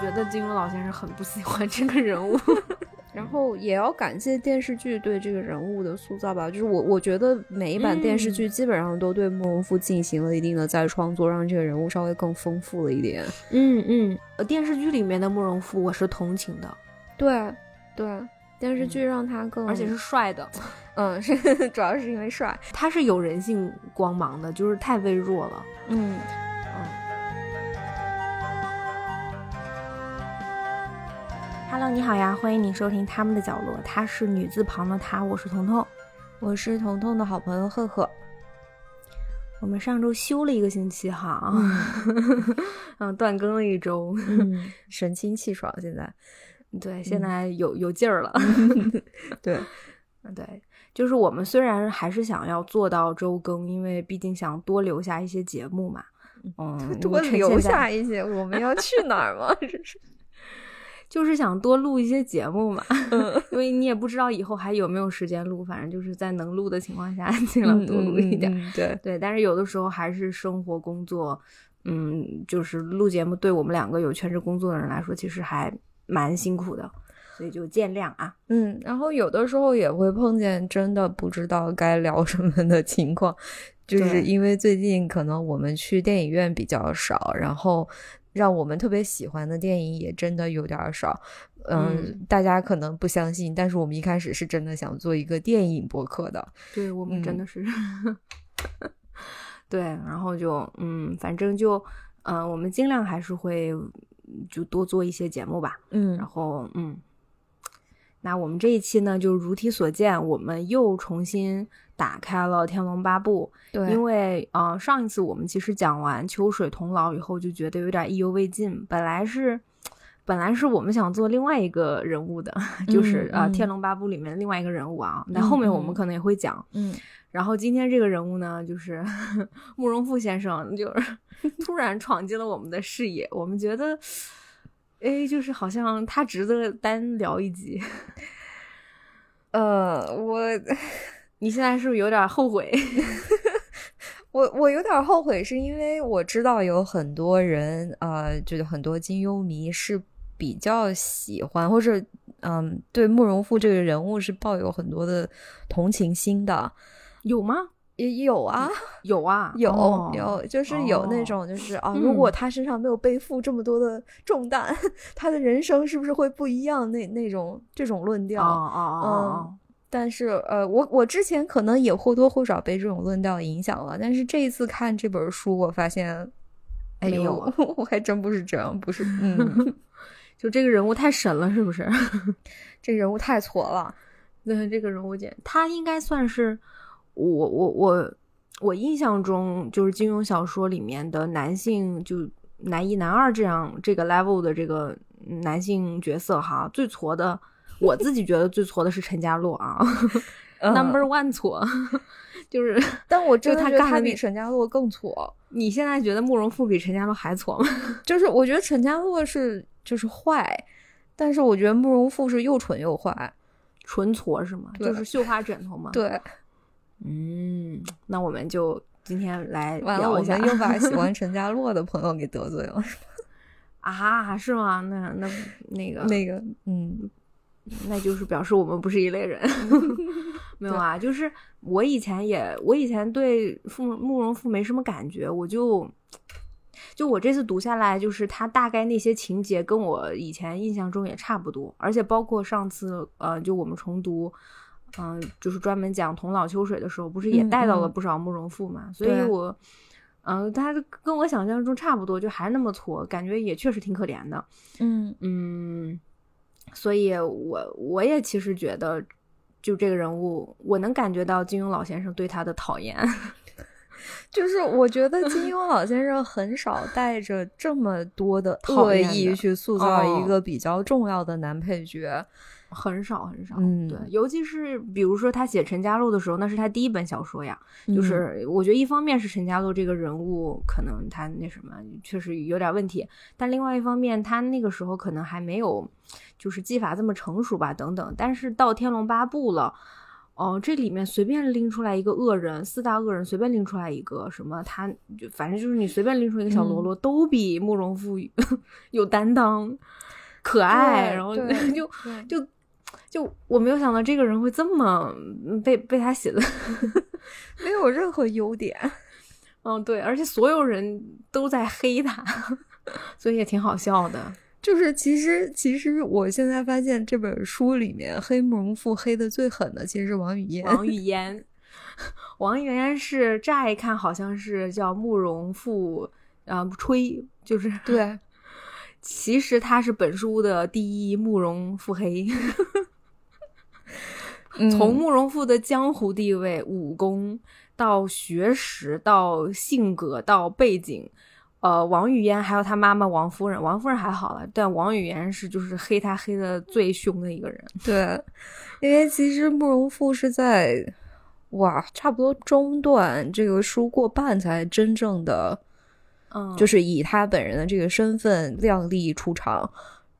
觉得金庸老先生很不喜欢这个人物，然后也要感谢电视剧对这个人物的塑造吧。就是我我觉得每一版电视剧基本上都对慕容复进行了一定的再创作，让这个人物稍微更丰富了一点。嗯嗯，呃，电视剧里面的慕容复我是同情的，对对，电视剧让他更，而且是帅的，嗯，是主要是因为帅，他是有人性光芒的，就是太微弱了，嗯。Hello，你好呀，欢迎你收听他们的角落。她是女字旁的她，我是彤彤，我是彤彤的好朋友赫赫。我们上周休了一个星期哈，嗯，断更了一周，神清气爽。现在，对，现在有有劲儿了。对，对，就是我们虽然还是想要做到周更，因为毕竟想多留下一些节目嘛。嗯，多留下一些，我们要去哪儿吗？这是。就是想多录一些节目嘛，因为你也不知道以后还有没有时间录，反正就是在能录的情况下 尽量多录一点。对对，但是有的时候还是生活工作，嗯，就是录节目对我们两个有全职工作的人来说，其实还蛮辛苦的，所以就见谅啊。嗯，然后有的时候也会碰见真的不知道该聊什么的情况，就是因为最近可能我们去电影院比较少，然后。让我们特别喜欢的电影也真的有点少，嗯，大家可能不相信，但是我们一开始是真的想做一个电影博客的，对我们真的是，对，然后就嗯，反正就嗯，我们尽量还是会就多做一些节目吧，嗯，然后嗯，那我们这一期呢，就如题所见，我们又重新。打开了《天龙八部》，对，因为呃，上一次我们其实讲完秋水童姥以后，就觉得有点意犹未尽。本来是，本来是我们想做另外一个人物的，就是呃，《天龙八部》里面的另外一个人物啊。那后面我们可能也会讲。嗯。然后今天这个人物呢，就是 慕容复先生，就是 突然闯进了我们的视野。我们觉得，哎，就是好像他值得单聊一集。呃，我。你现在是不是有点后悔？我我有点后悔，是因为我知道有很多人，呃，就是很多金庸迷是比较喜欢，或者嗯，对慕容复这个人物是抱有很多的同情心的。有吗？也有啊，有啊，有 有，就是有那种，就是 啊，如果他身上没有背负这么多的重担，他的人生是不是会不一样？那那种这种论调，嗯。但是，呃，我我之前可能也或多或少被这种论调影响了，但是这一次看这本书，我发现，哎呦，我还真不是这样，不是，嗯，就这个人物太神了，是不是？这人物太挫了，那这个人物简，他应该算是我我我我印象中就是金庸小说里面的男性，就男一男二这样这个 level 的这个男性角色哈，最挫的。我自己觉得最挫的是陈家洛啊，Number One 挫，就是，但我真的觉得他比陈家洛更挫。你现在觉得慕容复比陈家洛还挫吗？就是我觉得陈家洛是就是坏，但是我觉得慕容复是又蠢又坏，纯挫是吗？就是绣花枕头吗？对，嗯，那我们就今天来聊一下，又把喜欢陈家洛的朋友给得罪了，啊，是吗？那那那个那个，嗯。那就是表示我们不是一类人，没有啊，就是我以前也，我以前对慕慕容复没什么感觉，我就就我这次读下来，就是他大概那些情节跟我以前印象中也差不多，而且包括上次呃，就我们重读，嗯，就是专门讲童老秋水的时候，不是也带到了不少慕容复嘛，所以我嗯，他跟我想象中差不多，就还是那么挫，感觉也确实挺可怜的，嗯。嗯。所以，我我也其实觉得，就这个人物，我能感觉到金庸老先生对他的讨厌。就是我觉得金庸老先生很少带着这么多的恶意去塑造一个比较重要的男配角。很少很少，嗯，对，尤其是比如说他写陈家洛的时候，那是他第一本小说呀。就是我觉得一方面是陈家洛这个人物可能他那什么确实有点问题，但另外一方面他那个时候可能还没有就是技法这么成熟吧，等等。但是到《天龙八部》了，哦，这里面随便拎出来一个恶人，四大恶人随便拎出来一个，什么他就反正就是你随便拎出一个小喽啰，都比慕容复有担当、可爱，然后就就就我没有想到这个人会这么被被他写的 没有任何优点。嗯，对，而且所有人都在黑他，所以也挺好笑的。就是其实，其实我现在发现这本书里面黑慕容复黑的最狠的，其实是王语嫣。王语 嫣，王语嫣是乍一看好像是叫慕容复啊吹，就是 对。其实他是本书的第一慕容复黑。从慕容复的江湖地位、武功到学识到性格到背景。呃，王语嫣还有他妈妈王夫人，王夫人还好了，但王语嫣是就是黑他黑的最凶的一个人。对，因为其实慕容复是在哇，差不多中段这个书过半才真正的，嗯，就是以他本人的这个身份亮丽出场。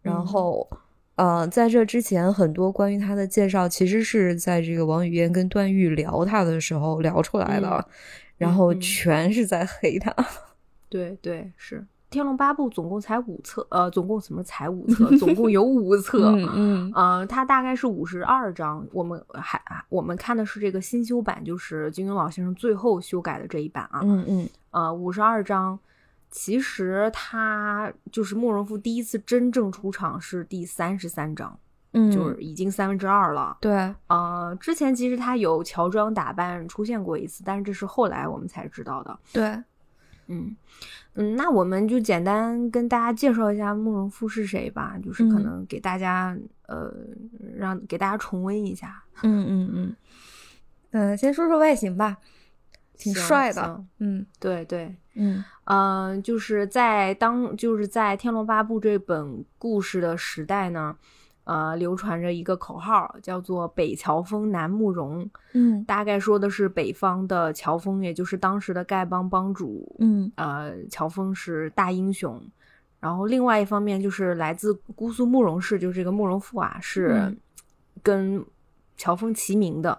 然后，呃，在这之前，很多关于他的介绍其实是在这个王语嫣跟段誉聊他的时候聊出来的，然后全是在黑他。对对是《天龙八部》总共才五册，呃，总共什么才五册？总共有五册，嗯嗯，呃，它大概是五十二章。我们还我们看的是这个新修版，就是金庸老先生最后修改的这一版啊，嗯嗯，呃，五十二章，其实他就是慕容复第一次真正出场是第三十三章，嗯，就是已经三分之二了。对，呃，之前其实他有乔装打扮出现过一次，但是这是后来我们才知道的。对。嗯嗯，那我们就简单跟大家介绍一下慕容复是谁吧，就是可能给大家呃，让给大家重温一下。嗯嗯嗯，嗯，先说说外形吧，挺帅的。嗯，对对，嗯嗯，就是在当就是在《天龙八部》这本故事的时代呢。呃，流传着一个口号，叫做“北乔峰，南慕容”。嗯，大概说的是北方的乔峰，也就是当时的丐帮帮主。嗯，呃，乔峰是大英雄。然后另外一方面，就是来自姑苏慕容氏，就是这个慕容复啊，是跟乔峰齐名的。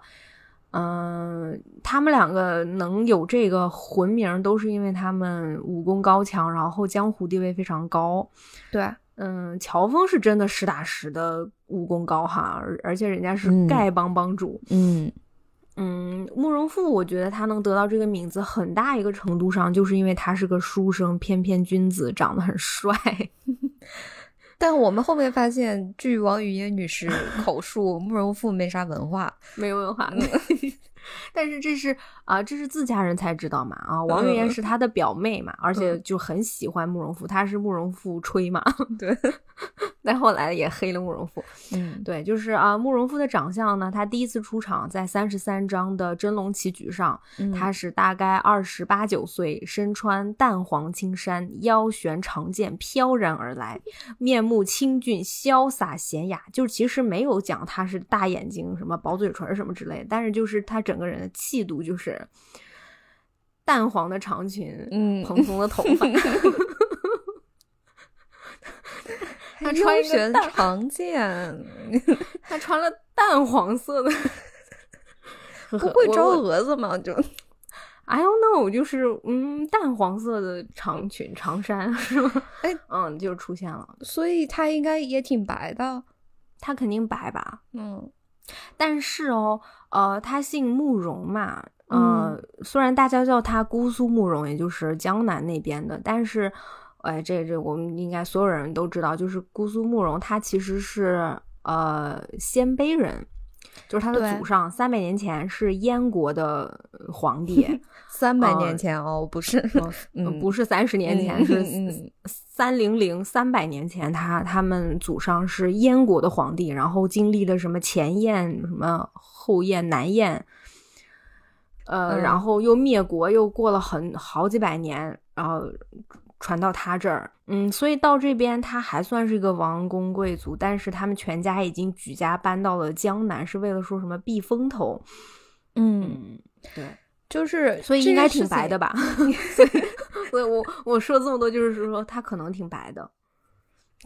嗯，他们两个能有这个魂名，都是因为他们武功高强，然后江湖地位非常高。对。嗯，乔峰是真的实打实的武功高哈，而而且人家是丐帮帮主。嗯嗯，慕容复，我觉得他能得到这个名字，很大一个程度上就是因为他是个书生，翩翩君子，长得很帅。但我们后面发现，据王语嫣女士口述，慕容复没啥文化，没文化。但是这是啊，这是自家人才知道嘛啊！王语嫣是他的表妹嘛，而且就很喜欢慕容复，他是慕容复吹嘛。对，但后来也黑了慕容复。嗯，对，就是啊，慕容复的长相呢，他第一次出场在三十三章的真龙棋局上，他是大概二十八九岁，身穿淡黄青衫，腰悬长剑飘然而来，面目清俊，潇洒娴雅。就其实没有讲他是大眼睛、什么薄嘴唇什么之类，但是就是他整个人的气度就是淡黄的长裙，嗯，蓬松的头发。他穿一个长剑，他穿了淡黄色的，不会招蛾子吗？就 I don't know，就是嗯，淡黄色的长裙长衫是吗？哎，嗯，就出现了，所以他应该也挺白的，他肯定白吧？嗯，但是哦，呃，他姓慕容嘛，嗯，虽然大家叫他姑苏慕容，也就是江南那边的，但是。哎，这这我们应该所有人都知道，就是姑苏慕容，他其实是呃鲜卑人，就是他的祖上三百年前是燕国的皇帝，三百年前哦，不是，不是三十年前，是三零零三百年前，他他们祖上是燕国的皇帝，然后经历了什么前燕、什么后燕、南燕，呃，然后又灭国，又过了很好几百年，然后。传到他这儿，嗯，所以到这边他还算是一个王公贵族，但是他们全家已经举家搬到了江南，是为了说什么避风头。嗯，对，就是所以应该挺白的吧？所以，我我说这么多，就是说他可能挺白的，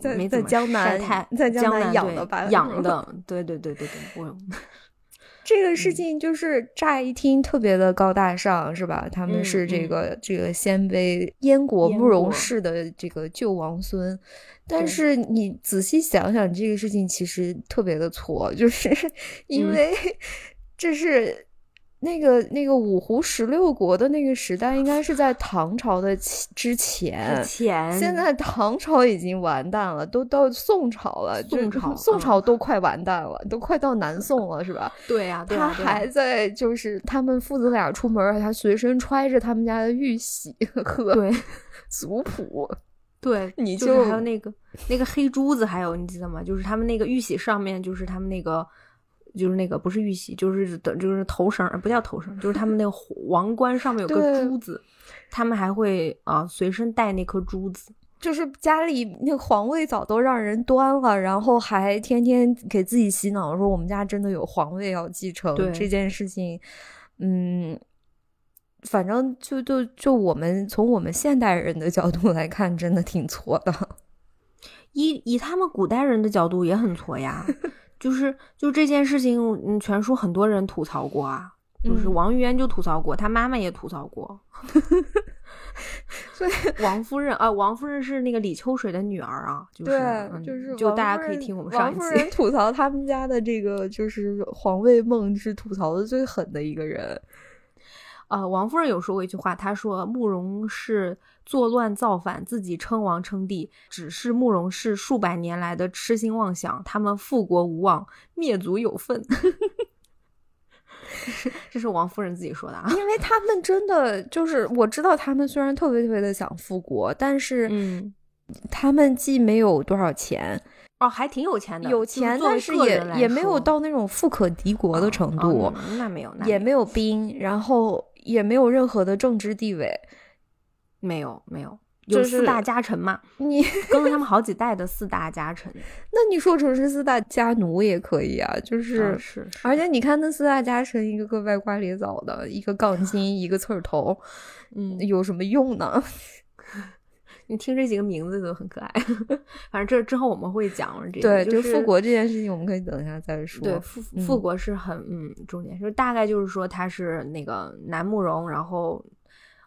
在在江南太在江南养的白 养的，对对对对对，我 这个事情就是乍一听特别的高大上，是吧？他们是这个这个鲜卑燕国慕容氏的这个旧王孙，但是你仔细想想，这个事情其实特别的错，就是 因为这是。那个那个五胡十六国的那个时代，应该是在唐朝的之前。之前，现在唐朝已经完蛋了，都到宋朝了。宋朝，宋朝都快完蛋了，都快到南宋了，是吧？对呀，他还在，就是他们父子俩出门，他随身揣着他们家的玉玺和 族谱。对，你就还有那个那个黑珠子，还有你记得吗？就是他们那个玉玺上面，就是他们那个。就是那个不是玉玺，就是等，就是头绳，不叫头绳，就是他们那个 王冠上面有个珠子，他们还会啊随身带那颗珠子。就是家里那个皇位早都让人端了，然后还天天给自己洗脑说我们家真的有皇位要继承。对这件事情，嗯，反正就就就我们从我们现代人的角度来看，真的挺挫的。以以他们古代人的角度也很挫呀。就是就这件事情，嗯，全书很多人吐槽过啊，就是王玉嫣就吐槽过，他妈妈也吐槽过。所以王夫人啊，王夫人是那个李秋水的女儿啊，就是就是就大家可以听我们上一期吐槽他们家的这个就是皇位梦是吐槽的最狠的一个人。呃，王夫人有说过一句话，她说慕容氏作乱造反，自己称王称帝，只是慕容氏数百年来的痴心妄想，他们复国无望，灭族有份。这是王夫人自己说的啊，因为他们真的就是我知道，他们虽然特别特别的想复国，但是嗯，他们既没有多少钱。哦，还挺有钱的，有钱，但是也也没有到那种富可敌国的程度，那没有，也没有兵，然后也没有任何的政治地位，没有，没有，有四大家臣嘛，你跟了他们好几代的四大家臣，那你说成是四大家奴也可以啊，就是是，而且你看那四大家臣，一个个歪瓜裂枣的，一个杠精，一个刺儿头，嗯，有什么用呢？你听这几个名字都很可爱，反正这之后我们会讲这个。对，就复国这件事情，我们可以等一下再说。对，复复国是很嗯重点，就大概就是说他是那个南慕容，然后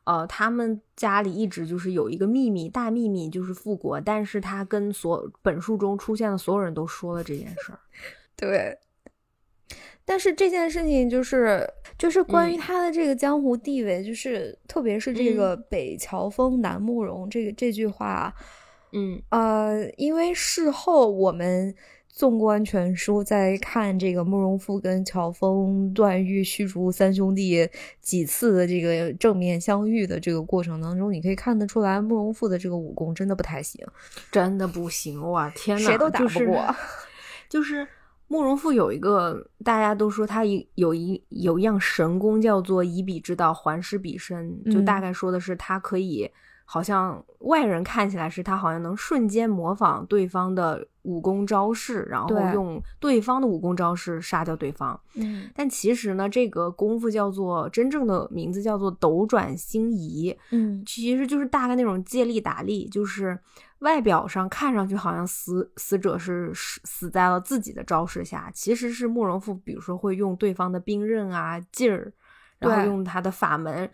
呃他们家里一直就是有一个秘密，大秘密就是复国，但是他跟所本书中出现的所有人都说了这件事儿。对。但是这件事情就是就是关于他的这个江湖地位，就是特别是这个北乔峰南慕容这个这句话，嗯呃，因为事后我们纵观全书，在看这个慕容复跟乔峰、段誉、虚竹三兄弟几次的这个正面相遇的这个过程当中，你可以看得出来，慕容复的这个武功真的不太行，真的不行哇！天呐，谁都打不过，就是。慕容复有一个，大家都说他一有一有一样神功，叫做以彼之道还施彼身，就大概说的是他可以，好像外人看起来是他好像能瞬间模仿对方的武功招式，然后用对方的武功招式杀掉对方。嗯，但其实呢，这个功夫叫做真正的名字叫做斗转星移。嗯，其实就是大概那种借力打力，就是。外表上看上去好像死死者是死死在了自己的招式下，其实是慕容复，比如说会用对方的兵刃啊劲儿，然后用他的法门，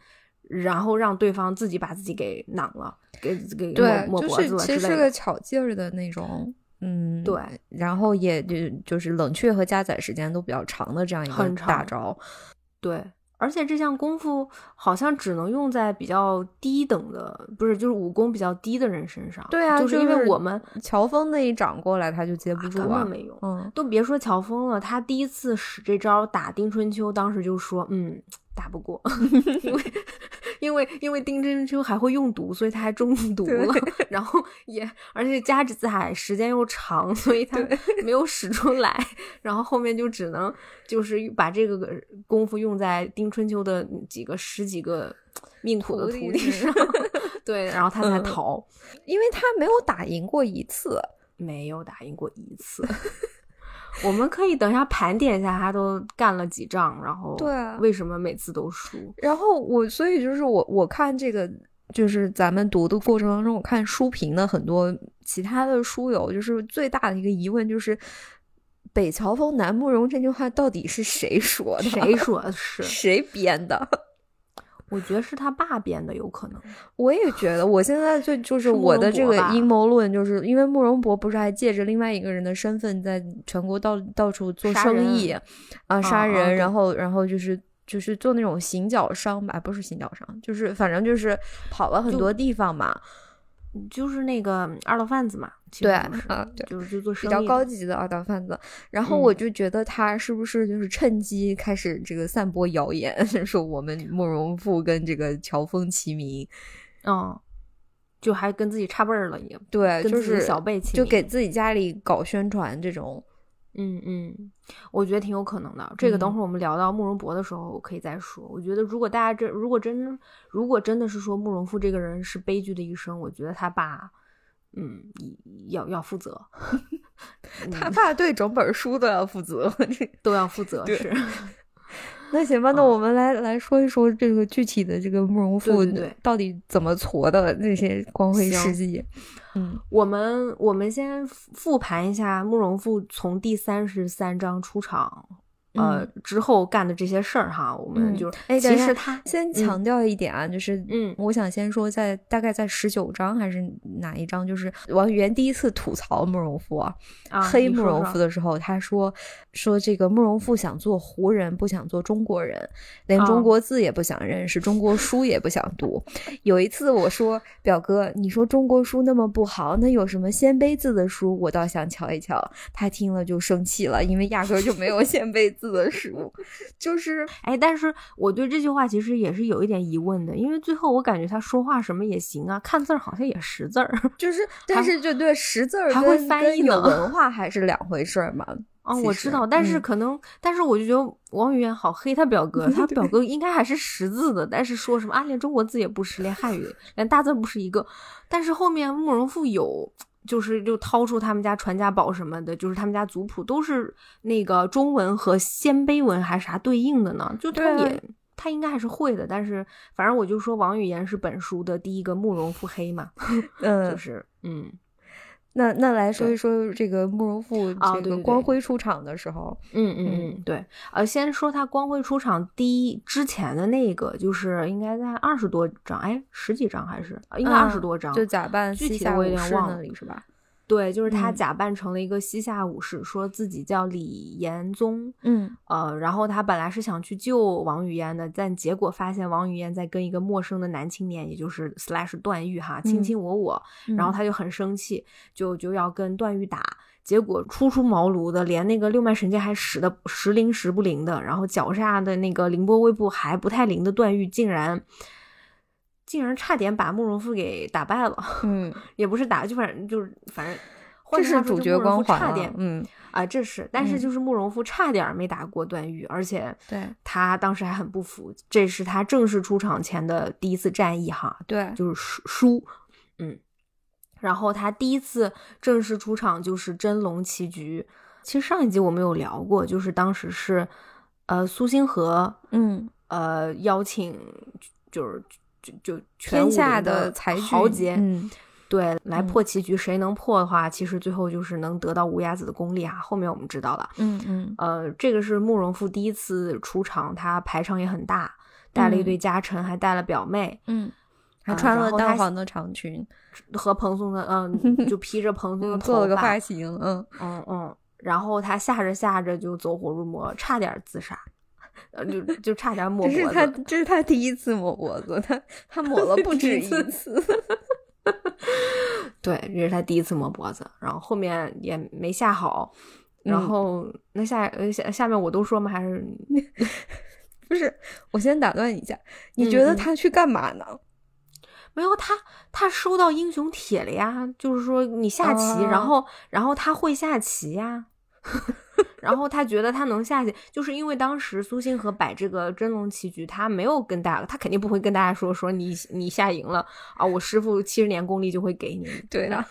然后让对方自己把自己给囊了，给给抹抹脖子了其实是个巧劲儿的那种，嗯，对，然后也就就是冷却和加载时间都比较长的这样一个大招，对。而且这项功夫好像只能用在比较低等的，不是就是武功比较低的人身上。对啊，就是因为我们乔峰那一掌过来，他就接不住啊，根本没用。嗯，都别说乔峰了，他第一次使这招打丁春秋，当时就说，嗯。打不过，因为因为因为丁真秋还会用毒，所以他还中毒了。然后也而且加载时间又长，所以他没有使出来。然后后面就只能就是把这个功夫用在丁春秋的几个十几个命苦的徒弟上。对，然后他才逃，因为他没有打赢过一次，没有打赢过一次。我们可以等一下盘点一下，他都干了几仗，然后对为什么每次都输？然后我所以就是我我看这个就是咱们读的过程当中，我看书评的很多其他的书友，就是最大的一个疑问就是北乔峰南慕容这句话到底是谁说的？谁说的是？谁编的？我觉得是他爸编的，有可能。我也觉得，我现在就就是我的这个阴谋论，就是因为慕容博不是还借着另外一个人的身份，在全国到到处做生意啊，杀人，然后然后就是就是做那种行脚商吧，不是行脚商，就是反正就是跑了很多地方嘛。就是那个二道贩子嘛，对啊，对，就是就做比较高级的二道贩子。然后我就觉得他是不是就是趁机开始这个散播谣言，说我们慕容复跟这个乔峰齐名，嗯，就还跟自己差辈儿了，也对，就是小辈齐就给自己家里搞宣传这种。嗯嗯，我觉得挺有可能的。这个等会儿我们聊到慕容博的时候我可以再说。我觉得如果大家真如果真如果真的是说慕容复这个人是悲剧的一生，我觉得他爸嗯要要负责，他爸对整本书都要负责，都要负责 是。那行吧，那我们来来说一说这个具体的这个慕容复到底怎么挫的那些光辉事迹。嗯，我们我们先复盘一下慕容复从第三十三章出场。呃，之后干的这些事儿哈，我们就哎，其实他先强调一点啊，就是嗯，我想先说，在大概在十九章还是哪一章，就是王语嫣第一次吐槽慕容复啊，黑慕容复的时候，他说说这个慕容复想做胡人，不想做中国人，连中国字也不想认识，中国书也不想读。有一次我说表哥，你说中国书那么不好，那有什么鲜卑字的书，我倒想瞧一瞧。他听了就生气了，因为压根就没有鲜卑字。字的食物，就是哎，但是我对这句话其实也是有一点疑问的，因为最后我感觉他说话什么也行啊，看字儿好像也识字儿，就是，但是就对识字儿还会翻译有文化还是两回事儿嘛。啊，我知道，但是可能，但是我就觉得王语嫣好黑他表哥，他表哥应该还是识字的，但是说什么啊，连中国字也不识，连汉语连大字不是一个，但是后面慕容复有。就是就掏出他们家传家宝什么的，就是他们家族谱都是那个中文和鲜卑文还是啥对应的呢？就他也他应该还是会的，但是反正我就说王语嫣是本书的第一个慕容腹黑嘛，嗯，就是嗯。那那来说一说这个慕容复这个光辉出场的时候，嗯嗯嗯，对，呃，先说他光辉出场第一之前的那个，就是应该在二十多张，哎，十几张还是应该二十多张，就假扮具体我有点忘了，是吧？对，就是他假扮成了一个西夏武士，说自己叫李延宗。嗯，呃，然后他本来是想去救王语嫣的，但结果发现王语嫣在跟一个陌生的男青年，也就是 slash 段誉哈卿卿我我，然后他就很生气，就就要跟段誉打。结果初出茅庐的，连那个六脉神剑还使的时灵时不灵的，然后脚下的那个凌波微步还不太灵的段誉，竟然。竟然差点把慕容复给打败了，嗯，也不是打，就反正就是反正，这是主角光环，差点，嗯。啊，这是，但是就是慕容复差点没打过段誉，而且对。他当时还很不服，这是他正式出场前的第一次战役哈，对，就是输输，嗯，然后他第一次正式出场就是真龙棋局，其实上一集我们有聊过，就是当时是呃苏星河，嗯，呃邀请就是。就就天下的豪杰，嗯，对，来破棋局，谁能破的话，其实最后就是能得到无崖子的功力啊。后面我们知道了，嗯嗯，呃，这个是慕容复第一次出场，他排场也很大，带了一堆家臣，还带了表妹，嗯，还穿了淡黄的长裙，和蓬松的，嗯，就披着蓬松的做了个发型，嗯嗯嗯，然后他下着下着就走火入魔，差点自杀。呃，就就差点抹脖子。这是他，这是他第一次抹脖子，他他抹了不止一次。对，这是他第一次抹脖子，然后后面也没下好。然后那下下下面我都说吗？还是 不是？我先打断一下，你觉得他去干嘛呢？没有他，他收到英雄帖了呀。就是说你下棋，然后然后他会下棋呀。然后他觉得他能下去，就是因为当时苏星河摆这个真龙棋局，他没有跟大家，他肯定不会跟大家说说你你下赢了啊，我师傅七十年功力就会给你。对的，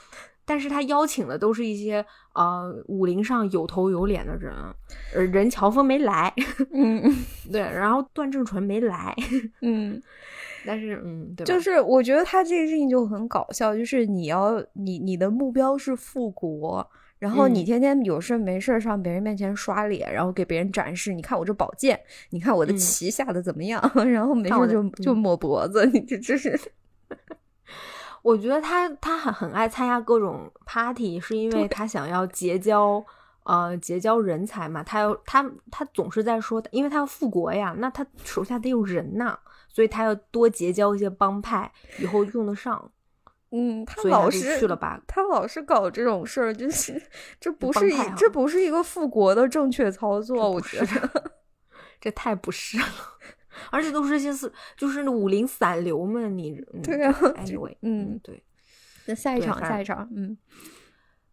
但是他邀请的都是一些呃武林上有头有脸的人，呃任乔峰没来，嗯，对，然后段正淳没来，嗯，但是嗯，对，就是我觉得他这个事情就很搞笑，就是你要你你的目标是复国。然后你天天有事没事上别人面前刷脸，然后给别人展示，你看我这宝剑，你看我的旗下的怎么样？然后没事就就抹脖子，你这这是。我觉得他他很很爱参加各种 party，是因为他想要结交呃结交人才嘛。他要他他总是在说，因为他要复国呀，那他手下得有人呐，所以他要多结交一些帮派，以后用得上。嗯，他老是去了吧？他老是搞这种事儿，就是这不是一这不是一个复国的正确操作，我觉得 这太不是了。而且都是些是就是武林散流们，你对啊，anyway，嗯，对。那下一场，下一场，嗯，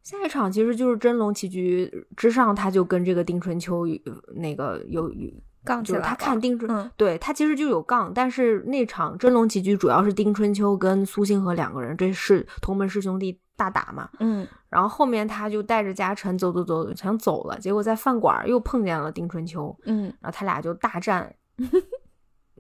下一场其实就是真龙棋局之上，他就跟这个丁春秋那个有杠起来。他看丁春，对他其实就有杠，但是那场真龙棋局主要是丁春秋跟苏星河两个人，这是同门师兄弟大打嘛，嗯。然后后面他就带着家臣走走走，想走了，结果在饭馆又碰见了丁春秋，嗯。然后他俩就大战。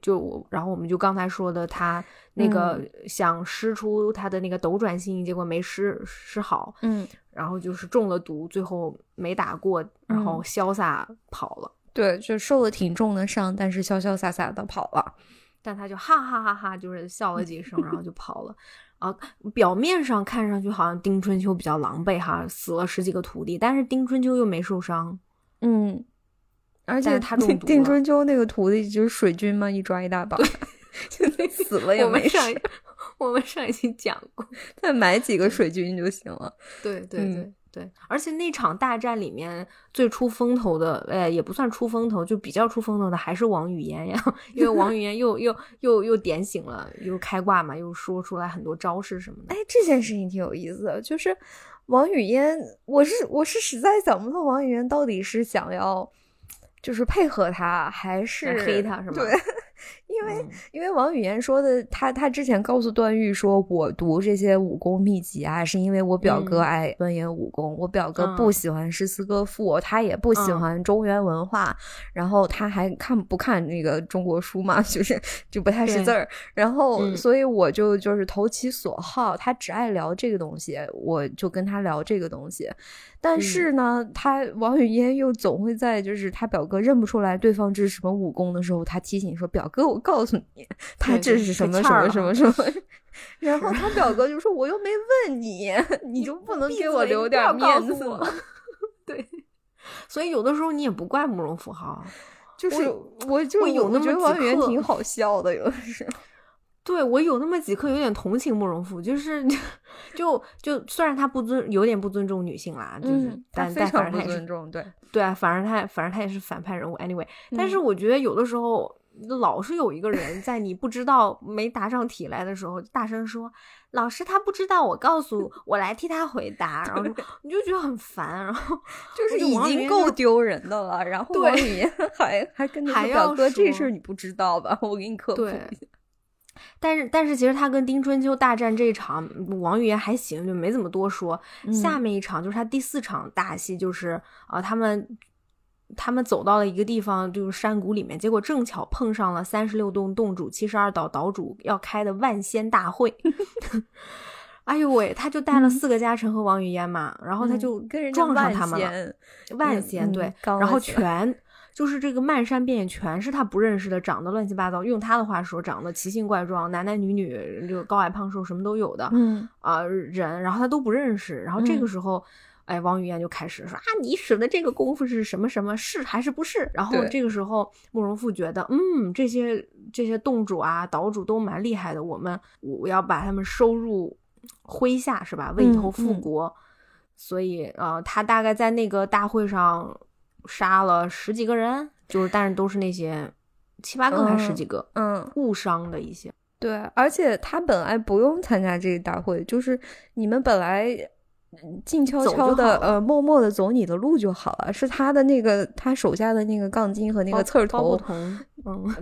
就然后我们就刚才说的，他那个想施出他的那个斗转星移，结果没施施好，嗯，然后就是中了毒，最后没打过，然后潇洒跑了。对，就受了挺重的伤，但是潇潇洒洒的跑了。但他就哈哈哈哈，就是笑了几声，然后就跑了。啊，表面上看上去好像丁春秋比较狼狈哈，死了十几个徒弟，但是丁春秋又没受伤。嗯。而且他中毒丁春秋那个徒弟就是水军嘛，一抓一大把，就死了也没事。我们上一期讲过，再买几个水军就行了。对对对对，而且那场大战里面最出风头的，哎，也不算出风头，就比较出风头的还是王语嫣呀，因为王语嫣又又又又点醒了，又开挂嘛，又说出来很多招式什么的。哎，这件事情挺有意思的，就是王语嫣，我是我是实在想不通王语嫣到底是想要。就是配合他，还是黑他，是吗？对。因为因为王语嫣说的，他他之前告诉段誉说，我读这些武功秘籍啊，是因为我表哥爱钻研武功，我表哥不喜欢诗词歌赋，他也不喜欢中原文化，然后他还看不看那个中国书嘛，就是就不太识字儿，然后所以我就就是投其所好，他只爱聊这个东西，我就跟他聊这个东西，但是呢，他王语嫣又总会在就是他表哥认不出来对方这是什么武功的时候，他提醒说表。哥，我告诉你，他这是什么什么什么什么，然后他表哥就说：“我又没问你，你就不能给我留点面子吗？” 对，所以有的时候你也不怪慕容复豪，就是我就有那么几刻挺好笑的，有的是。对我有那么几刻有点同情慕容复，就是 就就虽然他不尊，有点不尊重女性啦，就是但但反正他尊重，对对啊，反正他反正他也是反派人物，anyway。但是我觉得有的时候老是有一个人在你不知道没答上题来的时候，大声说：“老师他不知道，我告诉 我来替他回答。”然后你就觉得很烦，然后 就是已经够丢人的了，然后王语嫣还还跟还表哥这事儿你不知道吧？我给你科普一下。但是，但是，其实他跟丁春秋大战这一场，王语嫣还行，就没怎么多说。下面一场就是他第四场大戏，就是啊，他们他们走到了一个地方，就是山谷里面，结果正巧碰上了三十六洞洞主、七十二岛岛主要开的万仙大会。哎呦喂，他就带了四个家臣和王语嫣嘛，然后他就撞上他们了。万仙对，然后全。就是这个漫山遍野全是他不认识的，长得乱七八糟。用他的话说，长得奇形怪状，男男女女，这个高矮胖瘦什么都有的。嗯啊，人，然后他都不认识。然后这个时候，哎，王语嫣就开始说啊，你使的这个功夫是什么什么，是还是不是？然后这个时候，慕容复觉得，嗯，这些这些洞主啊、岛主都蛮厉害的，我们我要把他们收入麾下，是吧？为以后复国。所以，呃，他大概在那个大会上。杀了十几个人，就是但是都是那些七八个还是十几个，嗯，误伤的一些。对，而且他本来不用参加这个大会，就是你们本来静悄悄的，呃，默默的走你的路就好了。是他的那个他手下的那个杠精和那个刺儿头，嗯，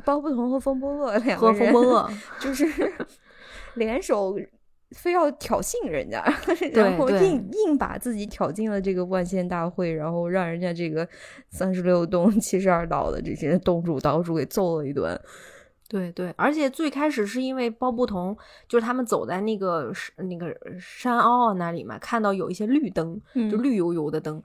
包不同和风波乐两个人风波恶，就是 联手。非要挑衅人家，然后硬硬把自己挑进了这个万仙大会，然后让人家这个三十六洞七十二岛的这些洞主岛主给揍了一顿。对对，而且最开始是因为包不同，就是他们走在那个那个山坳那里嘛，看到有一些绿灯，就绿油油的灯，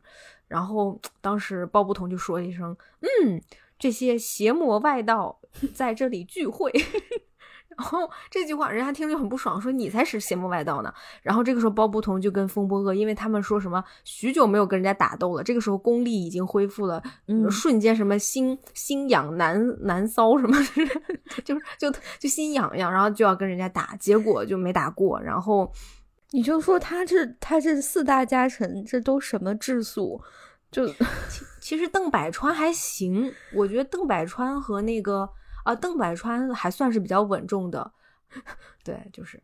然后 当时包不同就说一声：“嗯，这些邪魔外道在这里聚会。” 然后这句话人家听着就很不爽，说你才是邪魔外道呢。然后这个时候包不同就跟风波恶，因为他们说什么许久没有跟人家打斗了，这个时候功力已经恢复了，嗯瞬间什么心心痒难难骚什么，就是就就心痒痒，然后就要跟人家打，结果就没打过。然后你就说他这他这四大家臣这都什么质素？就其实邓百川还行，我觉得邓百川和那个。啊，邓百川还算是比较稳重的，对，就是，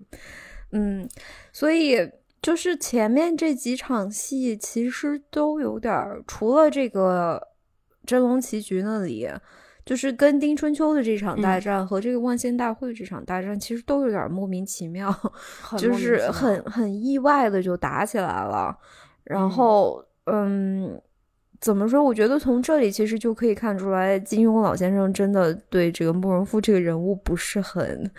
嗯，所以就是前面这几场戏其实都有点儿，除了这个真龙棋局那里，就是跟丁春秋的这场大战和这个万仙大会这场大战，其实都有点莫名其妙，就是很很意外的就打起来了，然后，嗯。怎么说？我觉得从这里其实就可以看出来，金庸老先生真的对这个慕容复这个人物不是很。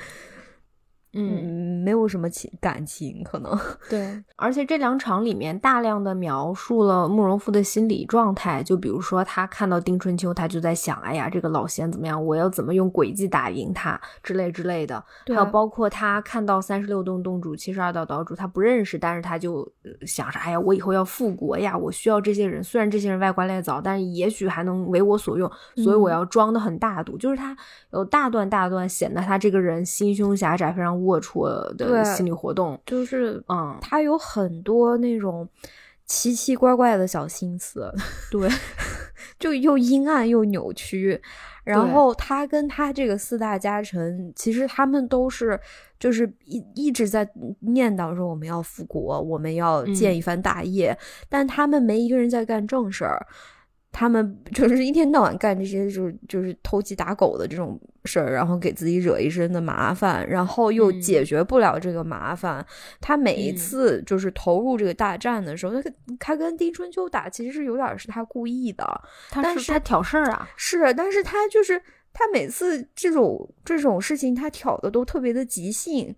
嗯，没有什么情感情，可能 对。而且这两场里面大量的描述了慕容复的心理状态，就比如说他看到丁春秋，他就在想，哎呀，这个老仙怎么样？我要怎么用诡计打赢他之类之类的。还有包括他看到三十六洞洞主、七十二道岛主，他不认识，但是他就想着，哎呀，我以后要复国呀，我需要这些人。虽然这些人外观猎早，但是也许还能为我所用，所以我要装的很大度。就是他有大段大段显得他这个人心胸狭窄，非常。龌龊的心理活动，就是嗯，他有很多那种奇奇怪怪的小心思，对，就又阴暗又扭曲。然后他跟他这个四大家臣，其实他们都是就是一一直在念叨说我们要复国，我们要建一番大业，但他们没一个人在干正事儿。他们就是一天到晚干这些，就是就是偷鸡打狗的这种事儿，然后给自己惹一身的麻烦，然后又解决不了这个麻烦。他每一次就是投入这个大战的时候，他他跟丁春秋打，其实是有点是他故意的，但是他挑事儿啊，是，但是他就是他每次这种这种事情，他挑的都特别的即兴。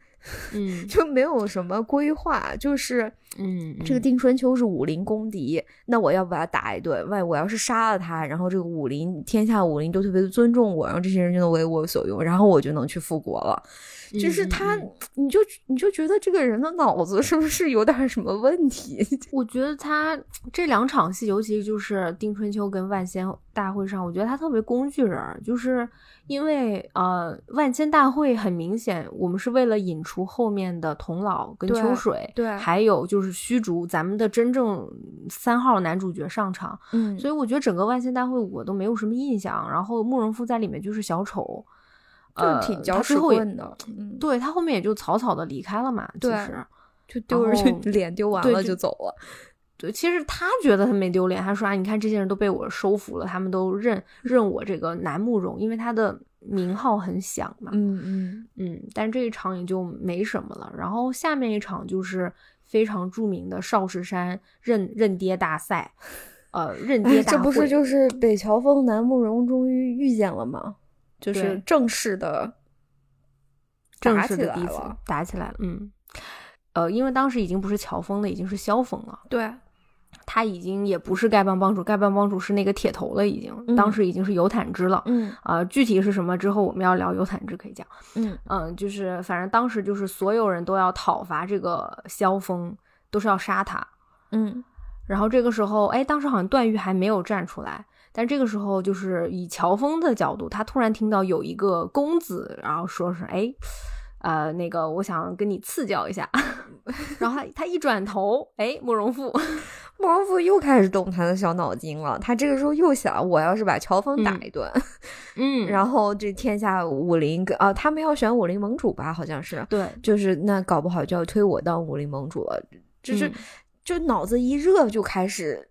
嗯，就没有什么规划，就是，嗯，这个丁春秋是武林公敌，那我要把他打一顿。万一我要是杀了他，然后这个武林天下武林都特别的尊重我，然后这些人就能为我所用，然后我就能去复国了。就是他，你就你就觉得这个人的脑子是不是有点什么问题？我觉得他这两场戏，尤其就是丁春秋跟万仙大会上，我觉得他特别工具人，就是因为呃，万仙大会很明显，我们是为了引出后面的童老跟秋水，对，还有就是虚竹，咱们的真正三号男主角上场，嗯，所以我觉得整个万仙大会我都没有什么印象，然后慕容复在里面就是小丑。就挺搅屎棍的，嗯，对他后面也就草草的离开了嘛，其实就丢着 脸丢完了就走了。对，其实他觉得他没丢脸，他说啊，你看这些人都被我收服了，他们都认认我这个南慕容，因为他的名号很响嘛，嗯嗯嗯。但这一场也就没什么了。然后下面一场就是非常著名的少室山认认爹大赛，呃，认 爹大会，这不是就是北乔峰南慕容终于遇见了吗？就是正式的，正式的第一次打起来了。嗯，呃，因为当时已经不是乔峰了，已经是萧峰了。对，他已经也不是丐帮帮主，丐帮帮主是那个铁头了，已经，当时已经是尤坦之了。嗯，啊，具体是什么之后我们要聊尤坦之可以讲。嗯嗯，就是反正当时就是所有人都要讨伐这个萧峰，都是要杀他。嗯，然后这个时候，哎，当时好像段誉还没有站出来。但这个时候，就是以乔峰的角度，他突然听到有一个公子，然后说是：“哎，呃，那个，我想跟你赐教一下。”然后他他一转头，哎，慕容复，慕容复又开始动他的小脑筋了。他这个时候又想：我要是把乔峰打一顿，嗯，然后这天下武林啊，他们要选武林盟主吧？好像是，对，就是那搞不好就要推我当武林盟主了。就是就脑子一热就开始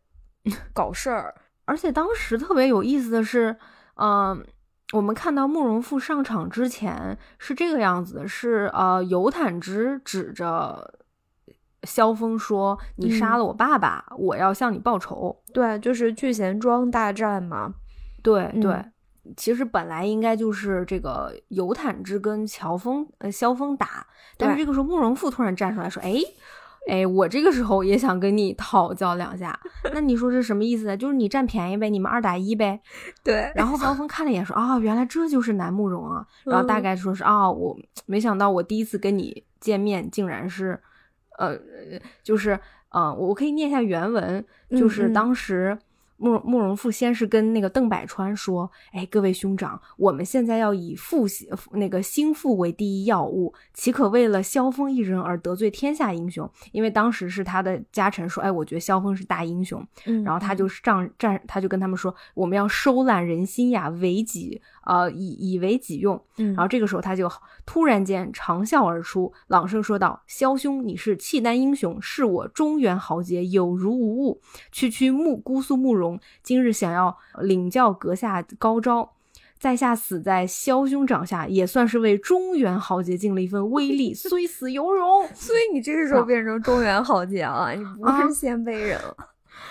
搞事儿。而且当时特别有意思的是，嗯，我们看到慕容复上场之前是这个样子的，是呃，尤坦之指着萧峰说：“你杀了我爸爸，我要向你报仇。”对，就是聚贤庄大战嘛。对对，其实本来应该就是这个尤坦之跟乔峰呃萧峰打，但是这个时候慕容复突然站出来说：“哎。”哎，我这个时候也想跟你讨教两下，那你说这什么意思呢？就是你占便宜呗，你们二打一呗。对。然后高峰看了一眼说：“啊，原来这就是南慕容啊。”然后大概说是啊，我没想到我第一次跟你见面竟然是，呃，就是呃，我可以念一下原文，就是当时。慕慕容复先是跟那个邓百川说：“哎，各位兄长，我们现在要以复那个兴复为第一要务，岂可为了萧峰一人而得罪天下英雄？因为当时是他的家臣说：‘哎，我觉得萧峰是大英雄。’然后他就仗战，他就跟他们说：‘我们要收揽人心呀，为己。’”呃，以以为己用，然后这个时候他就突然间长啸而出，朗声说道：“萧兄，你是契丹英雄，是我中原豪杰，有如无物。区区慕姑苏慕容，今日想要领教阁下高招，在下死在萧兄掌下，也算是为中原豪杰尽了一份威力，虽死犹荣。所以你这个时候变成中原豪杰了，你不是鲜卑人了。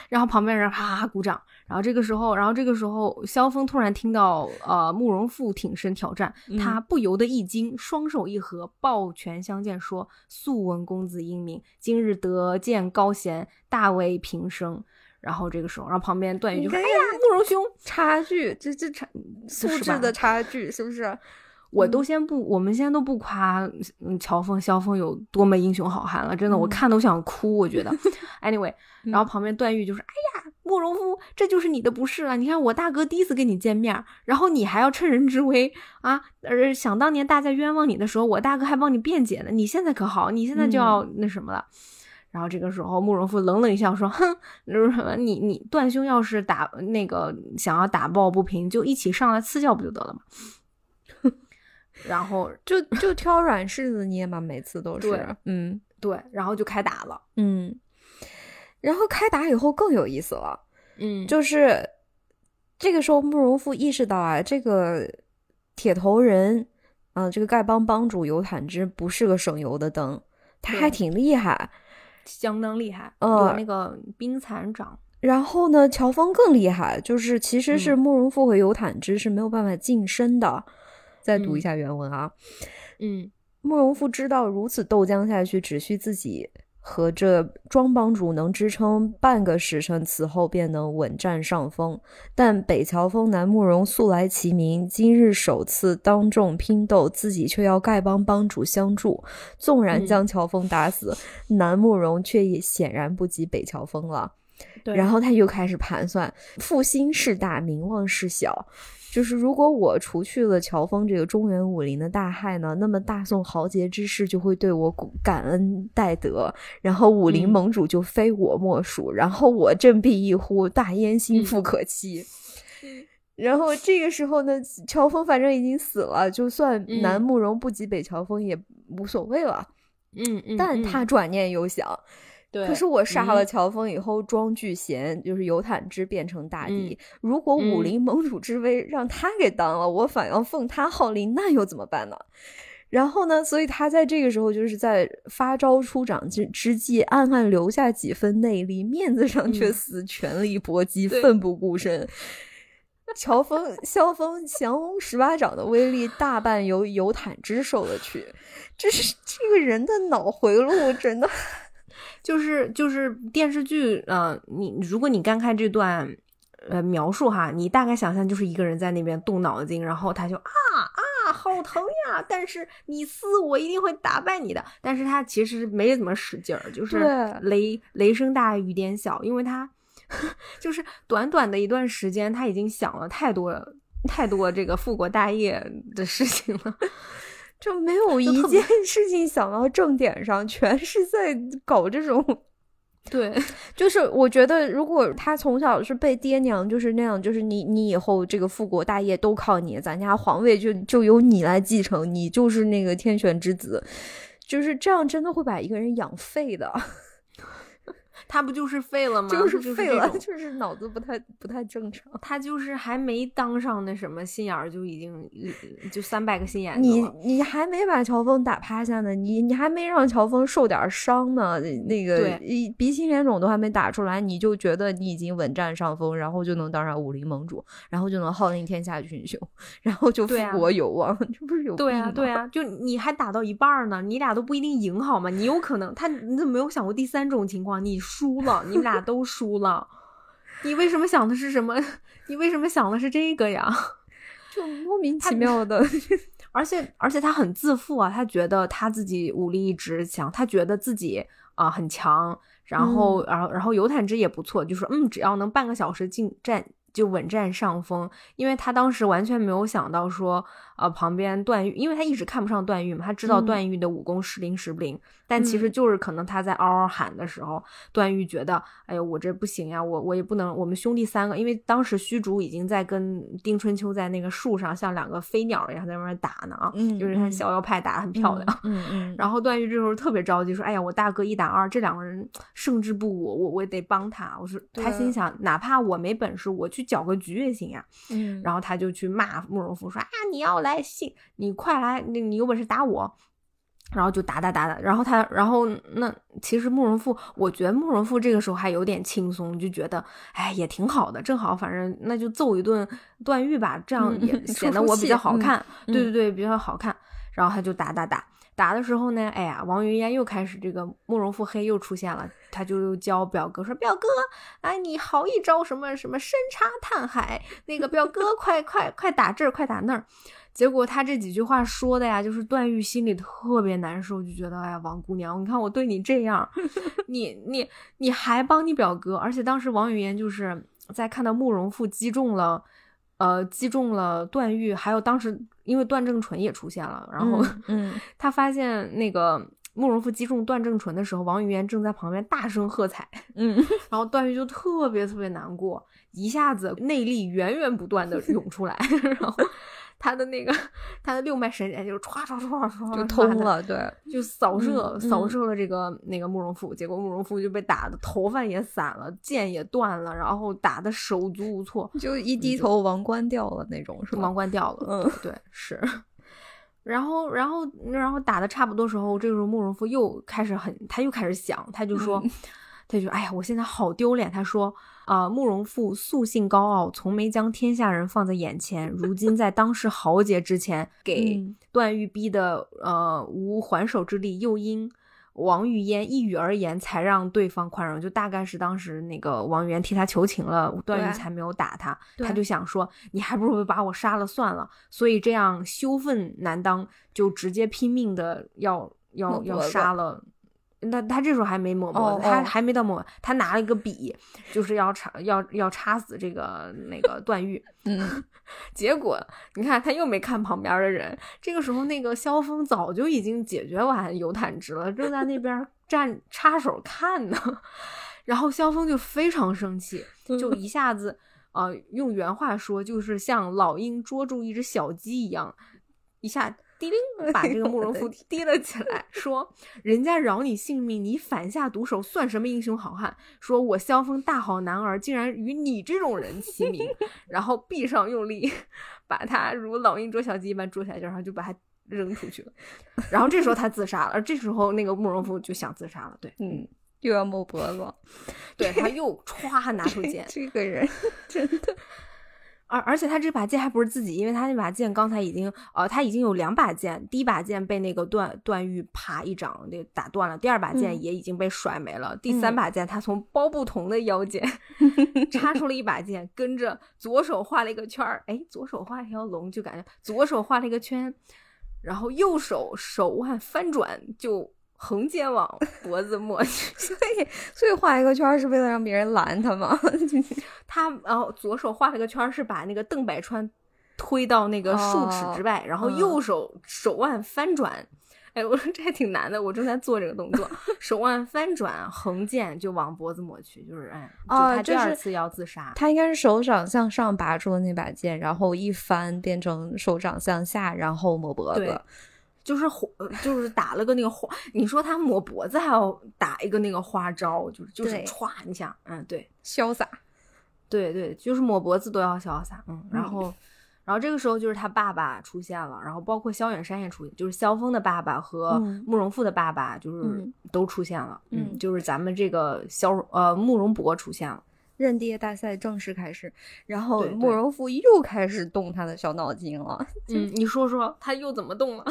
然后旁边人哈哈鼓掌。然后这个时候，然后这个时候，萧峰突然听到，呃，慕容复挺身挑战，他不由得一惊，双手一合，抱拳相见，说：“素闻公子英明，今日得见高贤，大为平生。”然后这个时候，然后旁边段誉就说：“哎呀，慕容兄，差距，这这差素质的差距，是不是？”我都先不，我们先都不夸，嗯，乔峰、萧峰有多么英雄好汉了，真的，我看都想哭。我觉得，anyway，然后旁边段誉就说：“哎呀，慕容复，这就是你的不是了。你看我大哥第一次跟你见面，然后你还要趁人之危啊！呃，想当年大家冤枉你的时候，我大哥还帮你辩解呢。你现在可好？你现在就要那什么了？然后这个时候，慕容复冷冷一笑说：哼，什么？你你段兄要是打那个想要打抱不平，就一起上来赐教不就得了吗？”然后就就挑软柿子捏嘛，每次都是，嗯，对，然后就开打了，嗯，然后开打以后更有意思了，嗯，就是这个时候慕容复意识到啊，这个铁头人，嗯，这个丐帮帮主尤坦之不是个省油的灯，他还挺厉害，相当厉害，有那个冰蚕掌。然后呢，乔峰更厉害，就是其实是慕容复和尤坦之是没有办法近身的。再读一下原文啊，嗯，慕容复知道如此斗将下去，只需自己和这庄帮主能支撑半个时辰，此后便能稳占上风。但北乔峰南慕容素来齐名，今日首次当众拼斗，自己却要丐帮帮主相助，纵然将乔峰打死，南慕容却也显然不及北乔峰了。然后他又开始盘算：复兴势大，名望势小。就是如果我除去了乔峰这个中原武林的大害呢，那么大宋豪杰之士就会对我感恩戴德，然后武林盟主就非我莫属，然后我振臂一呼，大燕心腹可期。然后这个时候呢，乔峰反正已经死了，就算南慕容不及北乔峰也无所谓了。嗯嗯，但他转念又想。可是我杀了乔峰以后，庄聚贤就是尤坦之变成大敌。如果武林盟主之位让他给当了，我反要奉他号令，那又怎么办呢？然后呢？所以他在这个时候就是在发招出掌之之际，暗暗留下几分内力，面子上却死全力搏击，奋不顾身。乔峰、萧峰降龙十八掌的威力，大半由尤坦之受了去。这是这个人的脑回路，真的。就是就是电视剧，呃，你如果你刚看这段，呃，描述哈，你大概想象就是一个人在那边动脑筋，然后他就啊啊，好疼呀！但是你撕我一定会打败你的，但是他其实没怎么使劲儿，就是雷雷声大雨点小，因为他 就是短短的一段时间，他已经想了太多太多这个复国大业的事情了。就没有一件 事情想到正点上，全是在搞这种。对，就是我觉得，如果他从小是被爹娘就是那样，就是你你以后这个复国大业都靠你，咱家皇位就就由你来继承，你就是那个天选之子，就是这样，真的会把一个人养废的。他不就是废了吗？就是废了，就是脑子不太不太正常。他就是还没当上那什么心眼儿，就已经就三百个心眼。你你还没把乔峰打趴下呢，你你还没让乔峰受点伤呢，那个鼻青脸肿都还没打出来，你就觉得你已经稳占上风，然后就能当上武林盟主，然后就能号令天下群雄，然后就富国有望，这不是有对啊 对啊，就你还打到一半呢，你俩都不一定赢好吗？你有可能他你怎么没有想过第三种情况？你输了，你们俩都输了，你为什么想的是什么？你为什么想的是这个呀？就莫名其妙的，而且而且他很自负啊，他觉得他自己武力一直强，他觉得自己啊很强，然后然后然后游坦之也不错，就说嗯，只要能半个小时进战。就稳占上风，因为他当时完全没有想到说，呃，旁边段誉，因为他一直看不上段誉嘛，他知道段誉的武功时灵时不灵，但其实就是可能他在嗷嗷喊的时候，段誉觉得，哎呦，我这不行呀，我我也不能，我们兄弟三个，因为当时虚竹已经在跟丁春秋在那个树上像两个飞鸟一样在那边打呢啊，就是他逍遥派打的很漂亮，嗯 嗯，然后段誉这时候特别着急，说，哎呀，我大哥一打二，这两个人胜之不武，我我也得帮他，我说，他心想，哪怕我没本事，我去。去搅个局也行呀，嗯，然后他就去骂慕容复说啊，你要来信，你快来，你你有本事打我，然后就打打打打，然后他，然后那其实慕容复，我觉得慕容复这个时候还有点轻松，就觉得哎也挺好的，正好反正那就揍一顿段誉吧，这样也 显得我比较好看，对对对，比较好看，然后他就打打打。打的时候呢，哎呀，王云烟又开始这个慕容复黑又出现了，他就教表哥说：“表哥，哎，你好一招什么什么深插探海，那个表哥快快快打这儿，快打那儿。”结果他这几句话说的呀，就是段誉心里特别难受，就觉得哎呀，王姑娘，你看我对你这样，你你你还帮你表哥，而且当时王语嫣就是在看到慕容复击中了。呃，击中了段誉，还有当时因为段正淳也出现了，然后，嗯，他发现那个慕容复击中段正淳的时候，王语嫣正在旁边大声喝彩，嗯，然后段誉就特别特别难过，一下子内力源源不断的涌出来，然后。他的那个，他的六脉神剑就唰唰唰唰就通了，对，就扫射扫射了这个那个慕容复，结果慕容复就被打的头发也散了，剑也断了，然后打的手足无措，就一低头王冠掉了那种，是王冠掉了，嗯，对，是，然后然后然后打的差不多时候，这个时候慕容复又开始很，他又开始想，他就说。他就哎呀，我现在好丢脸。他说啊，慕容复素性高傲，从没将天下人放在眼前。如今在当世豪杰之前，给段誉逼的呃无还手之力，又因王语嫣一语而言，才让对方宽容。就大概是当时那个王语嫣替他求情了，段誉才没有打他。他就想说，你还不如把我杀了算了。所以这样羞愤难当，就直接拼命的要要要杀了。那他这时候还没抹脖子，他还没到抹，他拿了一个笔，就是要插要要插死这个那个段誉。嗯，结果你看他又没看旁边的人，这个时候那个萧峰早就已经解决完游坦之了，正在那边 站插手看呢。然后萧峰就非常生气，就一下子呃用原话说，就是像老鹰捉住一只小鸡一样，一下。滴铃，把这个慕容复提了起来，说：“人家饶你性命，你反下毒手，算什么英雄好汉？说我萧峰大好男儿，竟然与你这种人齐名。”然后臂上用力，把他如老鹰捉小鸡一般捉起来，然后就把他扔出去了。然后这时候他自杀了。而这时候那个慕容复就想自杀了。对，嗯，又要抹脖子，对他又歘拿出剑。这个人 真的。而而且他这把剑还不是自己，因为他那把剑刚才已经，呃，他已经有两把剑，第一把剑被那个段段誉啪一掌给打断了，第二把剑也已经被甩没了，第三把剑他从包不同的腰间 插出了一把剑，跟着左手画了一个圈儿，哎，左手画一条龙，就感觉左手画了一个圈，然后右手手腕翻转就。横肩往脖子抹去，所以所以画一个圈是为了让别人拦他吗？他然后左手画了个圈，是把那个邓百川推到那个数尺之外，然后右手手腕翻转。哎，我说这还挺难的，我正在做这个动作，手腕翻转，横剑就往脖子抹去，就是哎，哦，他第二次要自杀，他应该是手掌向上拔出的那把剑，然后一翻变成手掌向下，然后抹脖子。就是就是打了个那个花，你说他抹脖子还要打一个那个花招，就是就是歘，一下，嗯，对，潇洒，对对，就是抹脖子都要潇洒，嗯，然后。然后这个时候就是他爸爸出现了，然后包括萧远山也出现，就是萧峰的爸爸和慕容复的爸爸就是都出现了，嗯，就是咱们这个萧呃慕容博出现了，认爹大赛正式开始，然后慕容复又开始动他的小脑筋了，嗯，你说说他又怎么动了？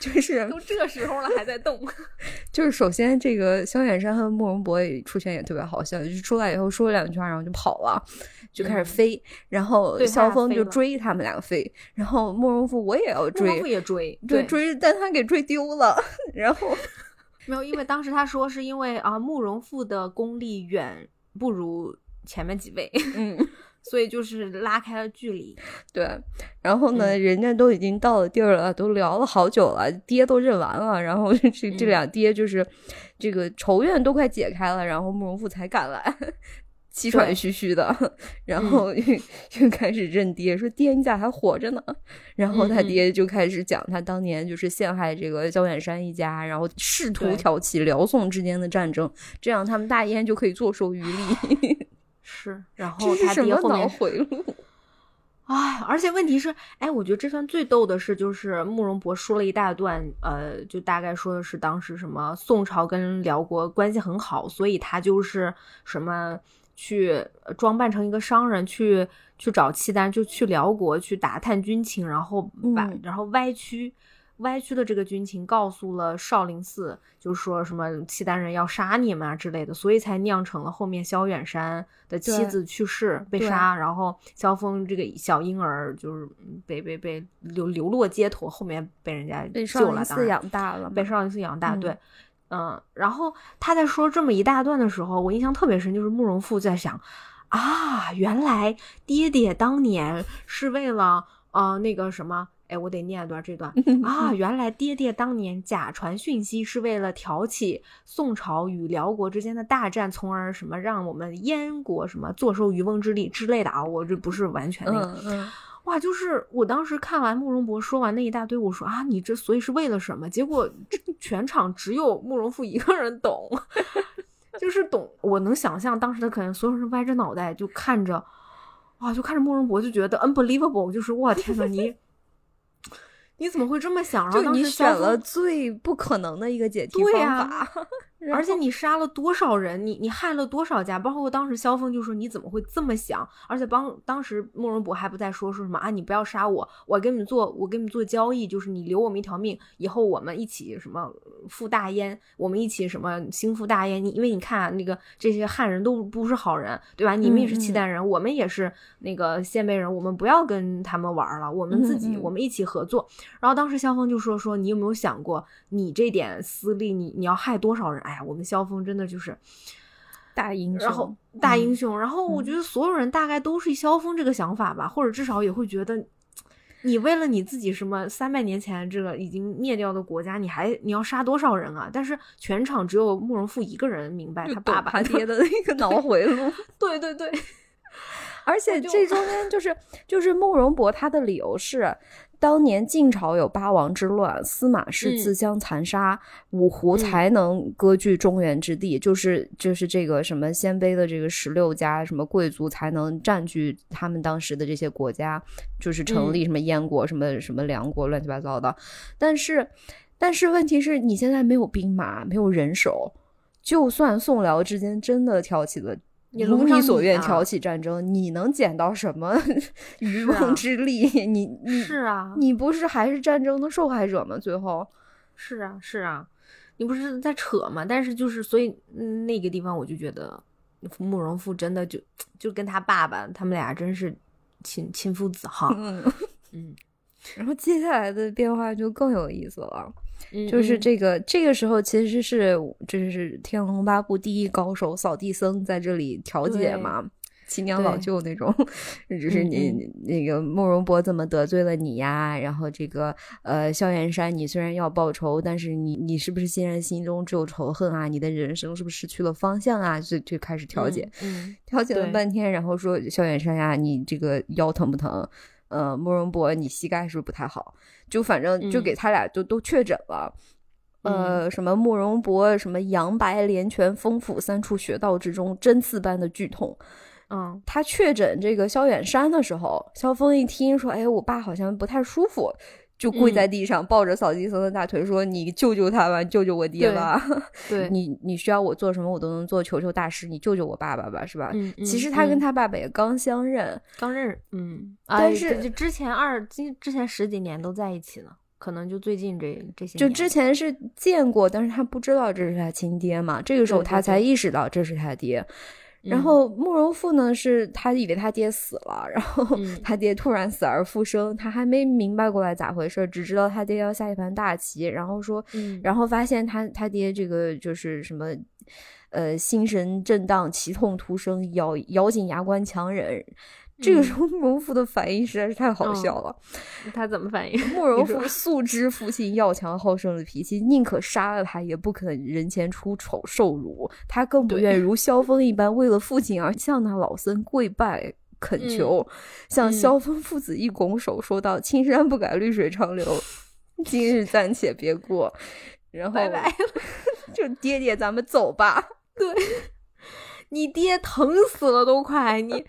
就是都这时候了还在动，就是首先这个萧远山和慕容博也出现也特别好笑，就是出来以后说了两句话，然后就跑了，就开始飞，然后萧峰就追他们两个飞，然后慕容复我也要追，慕容复也追，对。追，但他给追丢了，然后 没有，因为当时他说是因为啊慕容复的功力远不如前面几位，嗯。所以就是拉开了距离，对。然后呢，人家都已经到了地儿了，都聊了好久了，爹都认完了。然后 这这俩爹就是这个仇怨都快解开了，然后慕容复才赶来，气喘吁吁的，然后 又开始认爹，说爹你咋还活着呢？然后他爹就开始讲他当年就是陷害这个萧远山一家，然后试图挑起辽宋之间的战争，这样他们大燕就可以坐收渔利。是，然后他爹后面回路，哎，而且问题是，哎，我觉得这段最逗的是，就是慕容博说了一大段，呃，就大概说的是当时什么宋朝跟辽国关系很好，所以他就是什么去装扮成一个商人去去找契丹，就去辽国去打探军情，然后把然后歪曲。歪曲的这个军情告诉了少林寺，就说什么契丹人要杀你们啊之类的，所以才酿成了后面萧远山的妻子去世被杀，然后萧峰这个小婴儿就是被被被流流落街头，后面被人家救了，当养大了，被少林寺养大。对，嗯，然后他在说这么一大段的时候，我印象特别深，就是慕容复在想啊，原来爹爹当年是为了呃那个什么。哎，我得念一段这段啊！原来爹爹当年假传讯息是为了挑起宋朝与辽国之间的大战，从而什么让我们燕国什么坐收渔翁之利之类的啊！我这不是完全那个，哇！就是我当时看完慕容博说完那一大堆，我说啊，你这所以是为了什么？结果全场只有慕容复一个人懂，就是懂。我能想象当时的可能所有人歪着脑袋就看着，哇，就看着慕容博就觉得 unbelievable，就是哇天呐，你。你怎么会这么想？就你选了最不可能的一个解题方法。而且你杀了多少人？你你害了多少家？包括当时萧峰就说你怎么会这么想？而且帮当时慕容博还不在说说什么啊？你不要杀我，我跟你们做，我跟你们做交易，就是你留我们一条命，以后我们一起什么赴大燕，我们一起什么兴复大燕。你因为你看那个这些汉人都不是好人，对吧？你们也是契丹人，我们也是那个鲜卑人，我们不要跟他们玩了，我们自己我们一起合作。然后当时萧峰就说说你有没有想过，你这点私利，你你要害多少人？哎呀，我们萧峰真的就是大英雄，然后大英雄，然后我觉得所有人大概都是萧峰这个想法吧，或者至少也会觉得，你为了你自己什么三百年前这个已经灭掉的国家，你还你要杀多少人啊？但是全场只有慕容复一个人明白他爸爸爹的那个脑回路，对对对，而且这中间就是就是慕容博他的理由是。当年晋朝有八王之乱，司马氏自相残杀，五胡才能割据中原之地，就是就是这个什么鲜卑的这个十六家什么贵族才能占据他们当时的这些国家，就是成立什么燕国、什么什么梁国，乱七八糟的。但是，但是问题是你现在没有兵马，没有人手，就算宋辽之间真的挑起了。如你所愿挑起战争，你能捡到什么 渔翁之利？你你是啊，你不是还是战争的受害者吗？最后是啊是啊，你不是在扯吗？但是就是所以那个地方，我就觉得慕容复真的就就跟他爸爸他们俩真是亲亲父子哈。嗯，然后接下来的变化就更有意思了。就是这个这个时候，其实是就是《天龙八部》第一高手扫地僧在这里调解嘛，亲娘老舅那种，就是你那个慕容博怎么得罪了你呀？然后这个呃萧元山，你虽然要报仇，但是你你是不是现在心中只有仇恨啊？你的人生是不是失去了方向啊？就就开始调解，调解了半天，然后说萧元山呀，你这个腰疼不疼？呃，慕容博，你膝盖是不是不太好？就反正就给他俩就都确诊了。呃，什么慕容博，什么杨白连泉风府三处穴道之中，针刺般的剧痛。嗯，他确诊这个萧远山的时候，萧峰一听说，哎，我爸好像不太舒服，就跪在地上抱着扫地僧的大腿说：“你救救他吧，救救我爹吧！对你，你需要我做什么，我都能做。求求大师，你救救我爸爸吧，是吧？”嗯，其实他跟他爸爸也刚相认，刚认，嗯，但是就之前二之之前十几年都在一起呢。可能就最近这这些，就之前是见过，但是他不知道这是他亲爹嘛。这个时候他才意识到这是他爹。然后慕容复呢，是他以为他爹死了，然后他爹突然死而复生，他还没明白过来咋回事，只知道他爹要下一盘大棋，然后说，然后发现他他爹这个就是什么，呃，心神震荡，奇痛突生，咬咬紧牙关强忍。这个时候，慕容复的反应实在是太好笑了。他怎么反应？慕容复素知父亲要强好胜的脾气，宁可杀了他，也不肯人前出丑受辱。他更不愿 如萧峰一般，为了父亲而向那老僧跪拜恳求。向萧峰父子一拱手，说道：“青山不改，绿水长流，今日暂且别过。”然后，拜拜。就爹爹，咱们走吧。对，你爹疼死了都快你。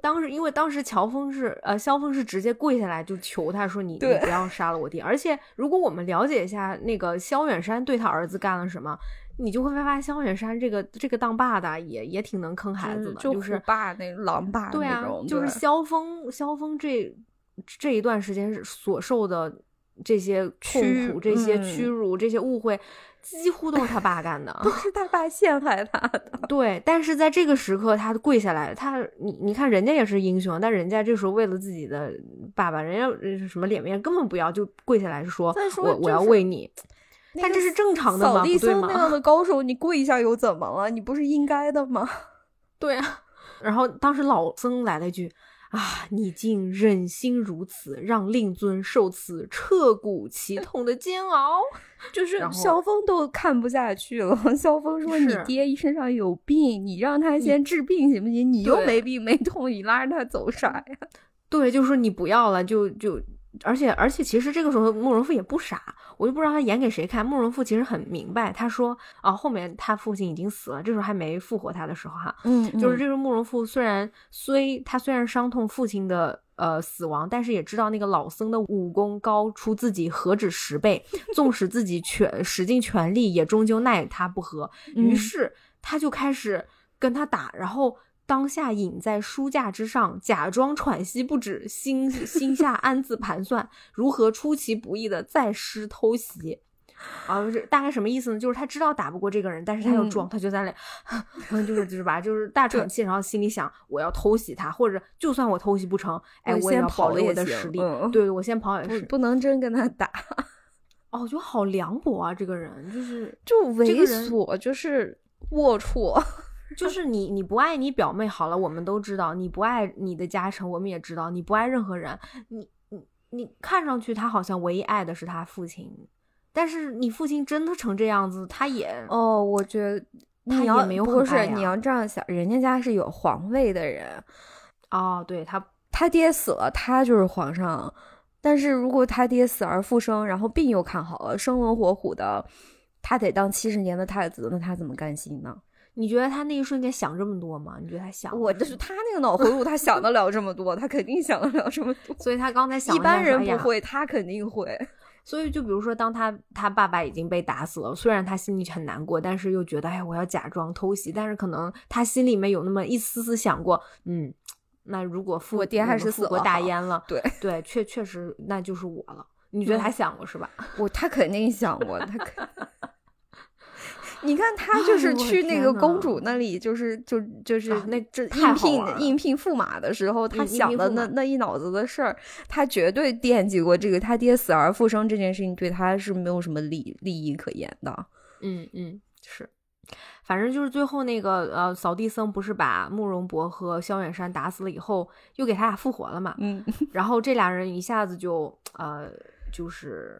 当时，因为当时乔峰是呃，萧峰是直接跪下来就求他说：“你你不要杀了我弟。”而且，如果我们了解一下那个萧远山对他儿子干了什么，你就会发现萧远山这个这个当爸的也也挺能坑孩子的，就是爸那狼爸对啊，就是萧峰萧峰这这一段时间所受的这些痛苦、这些屈辱、这些误会。几乎都是他爸干的，都是他爸陷害他的。对，但是在这个时刻，他跪下来，他你你看，人家也是英雄，但人家这时候为了自己的爸爸，人家什么脸面根本不要，就跪下来说：“我我要为你。”但这是正常的吗？扫地僧那样的高手，你跪一下又怎么了？你不是应该的吗？对啊。然后当时老僧来了一句。啊！你竟忍心如此，让令尊受此彻骨奇痛的煎熬，就是萧峰都看不下去了。萧峰说：“你爹身上有病，你让他先治病行不行？你又没病没痛，你拉着他走啥呀？”对，就说你不要了，就就。而且而且，其实这个时候慕容复也不傻，我就不知道他演给谁看。慕容复其实很明白，他说啊，后面他父亲已经死了，这时候还没复活他的时候哈，嗯，就是这个慕容复虽然虽他虽然伤痛父亲的呃死亡，但是也知道那个老僧的武功高出自己何止十倍，纵使自己全使尽全力，也终究奈他不何。于是他就开始跟他打，然后。当下隐在书架之上，假装喘息不止，心 心下暗自盘算如何出其不意的再施偷袭。啊，是大概什么意思呢？就是他知道打不过这个人，但是他要装，他就在那，就是就是吧，就是大喘气，然后心里想我要偷袭他，或者就算我偷袭不成，哎，我也要保留我的实力。对，我先跑也是，不能真跟他打。哦，我觉得好凉薄啊，这个人就是就猥琐，就是龌龊。就是你，你不爱你表妹好了，我们都知道；你不爱你的家臣，我们也知道；你不爱任何人，你你你看上去他好像唯一爱的是他父亲，但是你父亲真的成这样子，他也哦，我觉得他也没有不是你要这样想，人家家是有皇位的人哦，对他他爹死了，他就是皇上，但是如果他爹死而复生，然后病又看好了，生龙活虎的，他得当七十年的太子，那他怎么甘心呢？你觉得他那一瞬间想这么多吗？你觉得他想？我就是他那个脑回路，他想得了这么多，他肯定想得了这么多。所以他刚才想，一般人不会，他肯定会。所以就比如说，当他他爸爸已经被打死了，虽然他心里很难过，但是又觉得，哎，我要假装偷袭。但是可能他心里面有那么一丝丝想过，嗯，那如果父我爹还是死国大烟了，对对，确确实那就是我了。你觉得他想过是吧？我他肯定想过，他肯。你看他就是去那个公主那里，就是就就是那这应聘应聘驸马的时候，他想的那那一脑子的事儿，他绝对惦记过这个他爹死而复生这件事情，对他是没有什么利利益可言的。嗯嗯，是，反正就是最后那个呃扫地僧不是把慕容博和萧远山打死了以后，又给他俩复活了嘛。嗯，然后这俩人一下子就呃。就是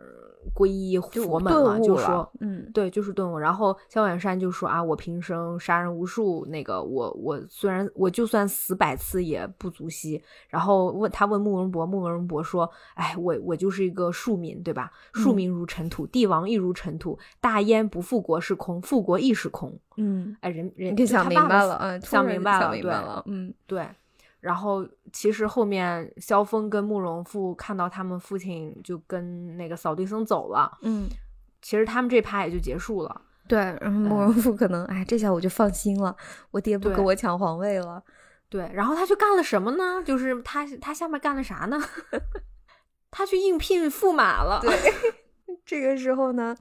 皈依佛门嘛，就说，嗯，对，就是顿悟。然后萧远山就说啊，我平生杀人无数，那个我我虽然我就算死百次也不足惜。然后问他问慕容博，慕容博说，哎，我我就是一个庶民，对吧？庶民如尘土，帝王亦如尘土，大燕不复国是空，复国亦是空。嗯，哎，人人就想明白了，嗯，想明白了，对，嗯，对。然后，其实后面萧峰跟慕容复看到他们父亲就跟那个扫地僧走了，嗯，其实他们这趴也就结束了。对，然后慕容复可能，哎，这下我就放心了，我爹不跟我抢皇位了。对，然后他去干了什么呢？就是他他下面干了啥呢？他去应聘驸马了。对，这个时候呢。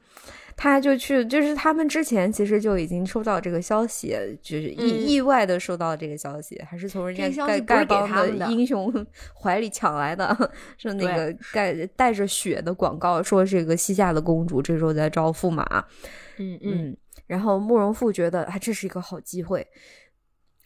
他就去，就是他们之前其实就已经收到这个消息，就是意意外的收到这个消息，还是从人家丐丐帮的英雄 怀里抢来的，说那个带带着血的广告，说这个西夏的公主这时候在招驸马，嗯嗯，然后慕容复觉得啊这是一个好机会，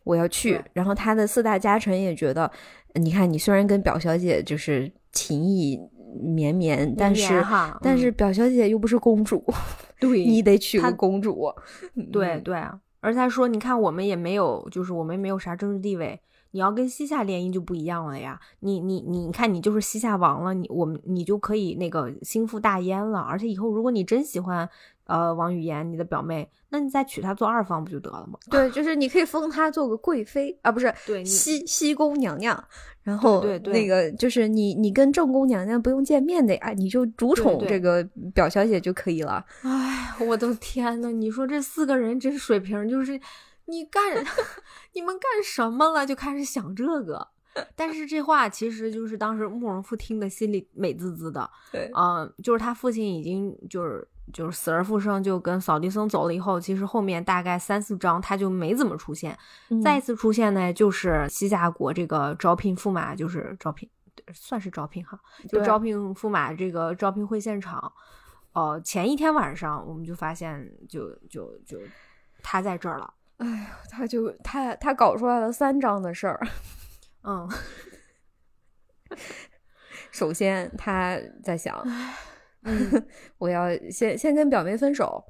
我要去，然后他的四大家臣也觉得，你看你虽然跟表小姐就是情谊。绵绵，但是但是表小姐又不是公主，对你得娶个公主。对对啊，而且他说，你看我们也没有，就是我们没有啥政治地位，你要跟西夏联姻就不一样了呀。你你你看，你就是西夏王了，你我们你就可以那个心腹大燕了。而且以后如果你真喜欢。呃，王语嫣，你的表妹，那你再娶她做二房不就得了吗？对，就是你可以封她做个贵妃啊，不是，对，西西宫娘娘。然后，对对，那个就是你，你跟正宫娘娘不用见面的呀，你就主宠这个表小姐就可以了。哎，我的天呐，你说这四个人这水平，就是你干，你们干什么了？就开始想这个。但是这话其实就是当时慕容复听的心里美滋滋的。对，嗯，就是他父亲已经就是。就是死而复生，就跟扫地僧走了以后，其实后面大概三四章他就没怎么出现。再一次出现呢，就是西夏国这个招聘驸马，就是招聘，算是招聘哈，就招聘驸马这个招聘会现场。哦，前一天晚上我们就发现，就就就他在这儿了。哎呀，他就他他搞出来了三章的事儿。嗯，首先他在想。我要先先跟表妹分手，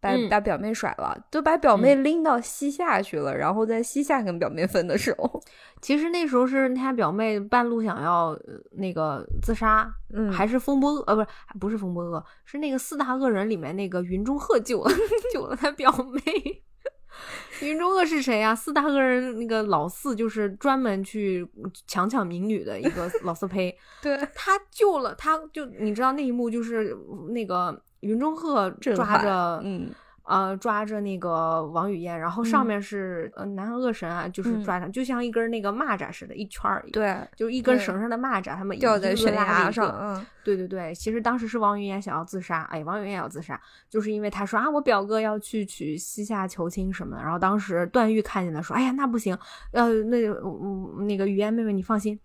把把表妹甩了，都把表妹拎到西夏去了，然后在西夏跟表妹分的手。其实那时候是他表妹半路想要那个自杀，嗯，还是风波呃不是不是风波恶，是那个四大恶人里面那个云中鹤救了救了他表妹。云中鹤是谁呀？四大恶人那个老四就是专门去强抢民女的一个 老色胚。对他救了，他就你知道那一幕就是那个云中鹤抓着嗯。呃，抓着那个王语嫣，然后上面是呃南恶神啊，就是抓他，就像一根那个蚂蚱似的，一圈儿，对，就是一根绳上的蚂蚱，他们吊在悬崖上。嗯，对对对，其实当时是王语嫣想要自杀，哎，王语嫣要自杀，就是因为他说啊，我表哥要去娶西夏求亲什么的，然后当时段誉看见了，说，哎呀，那不行，呃，那嗯那个语嫣妹妹，你放心。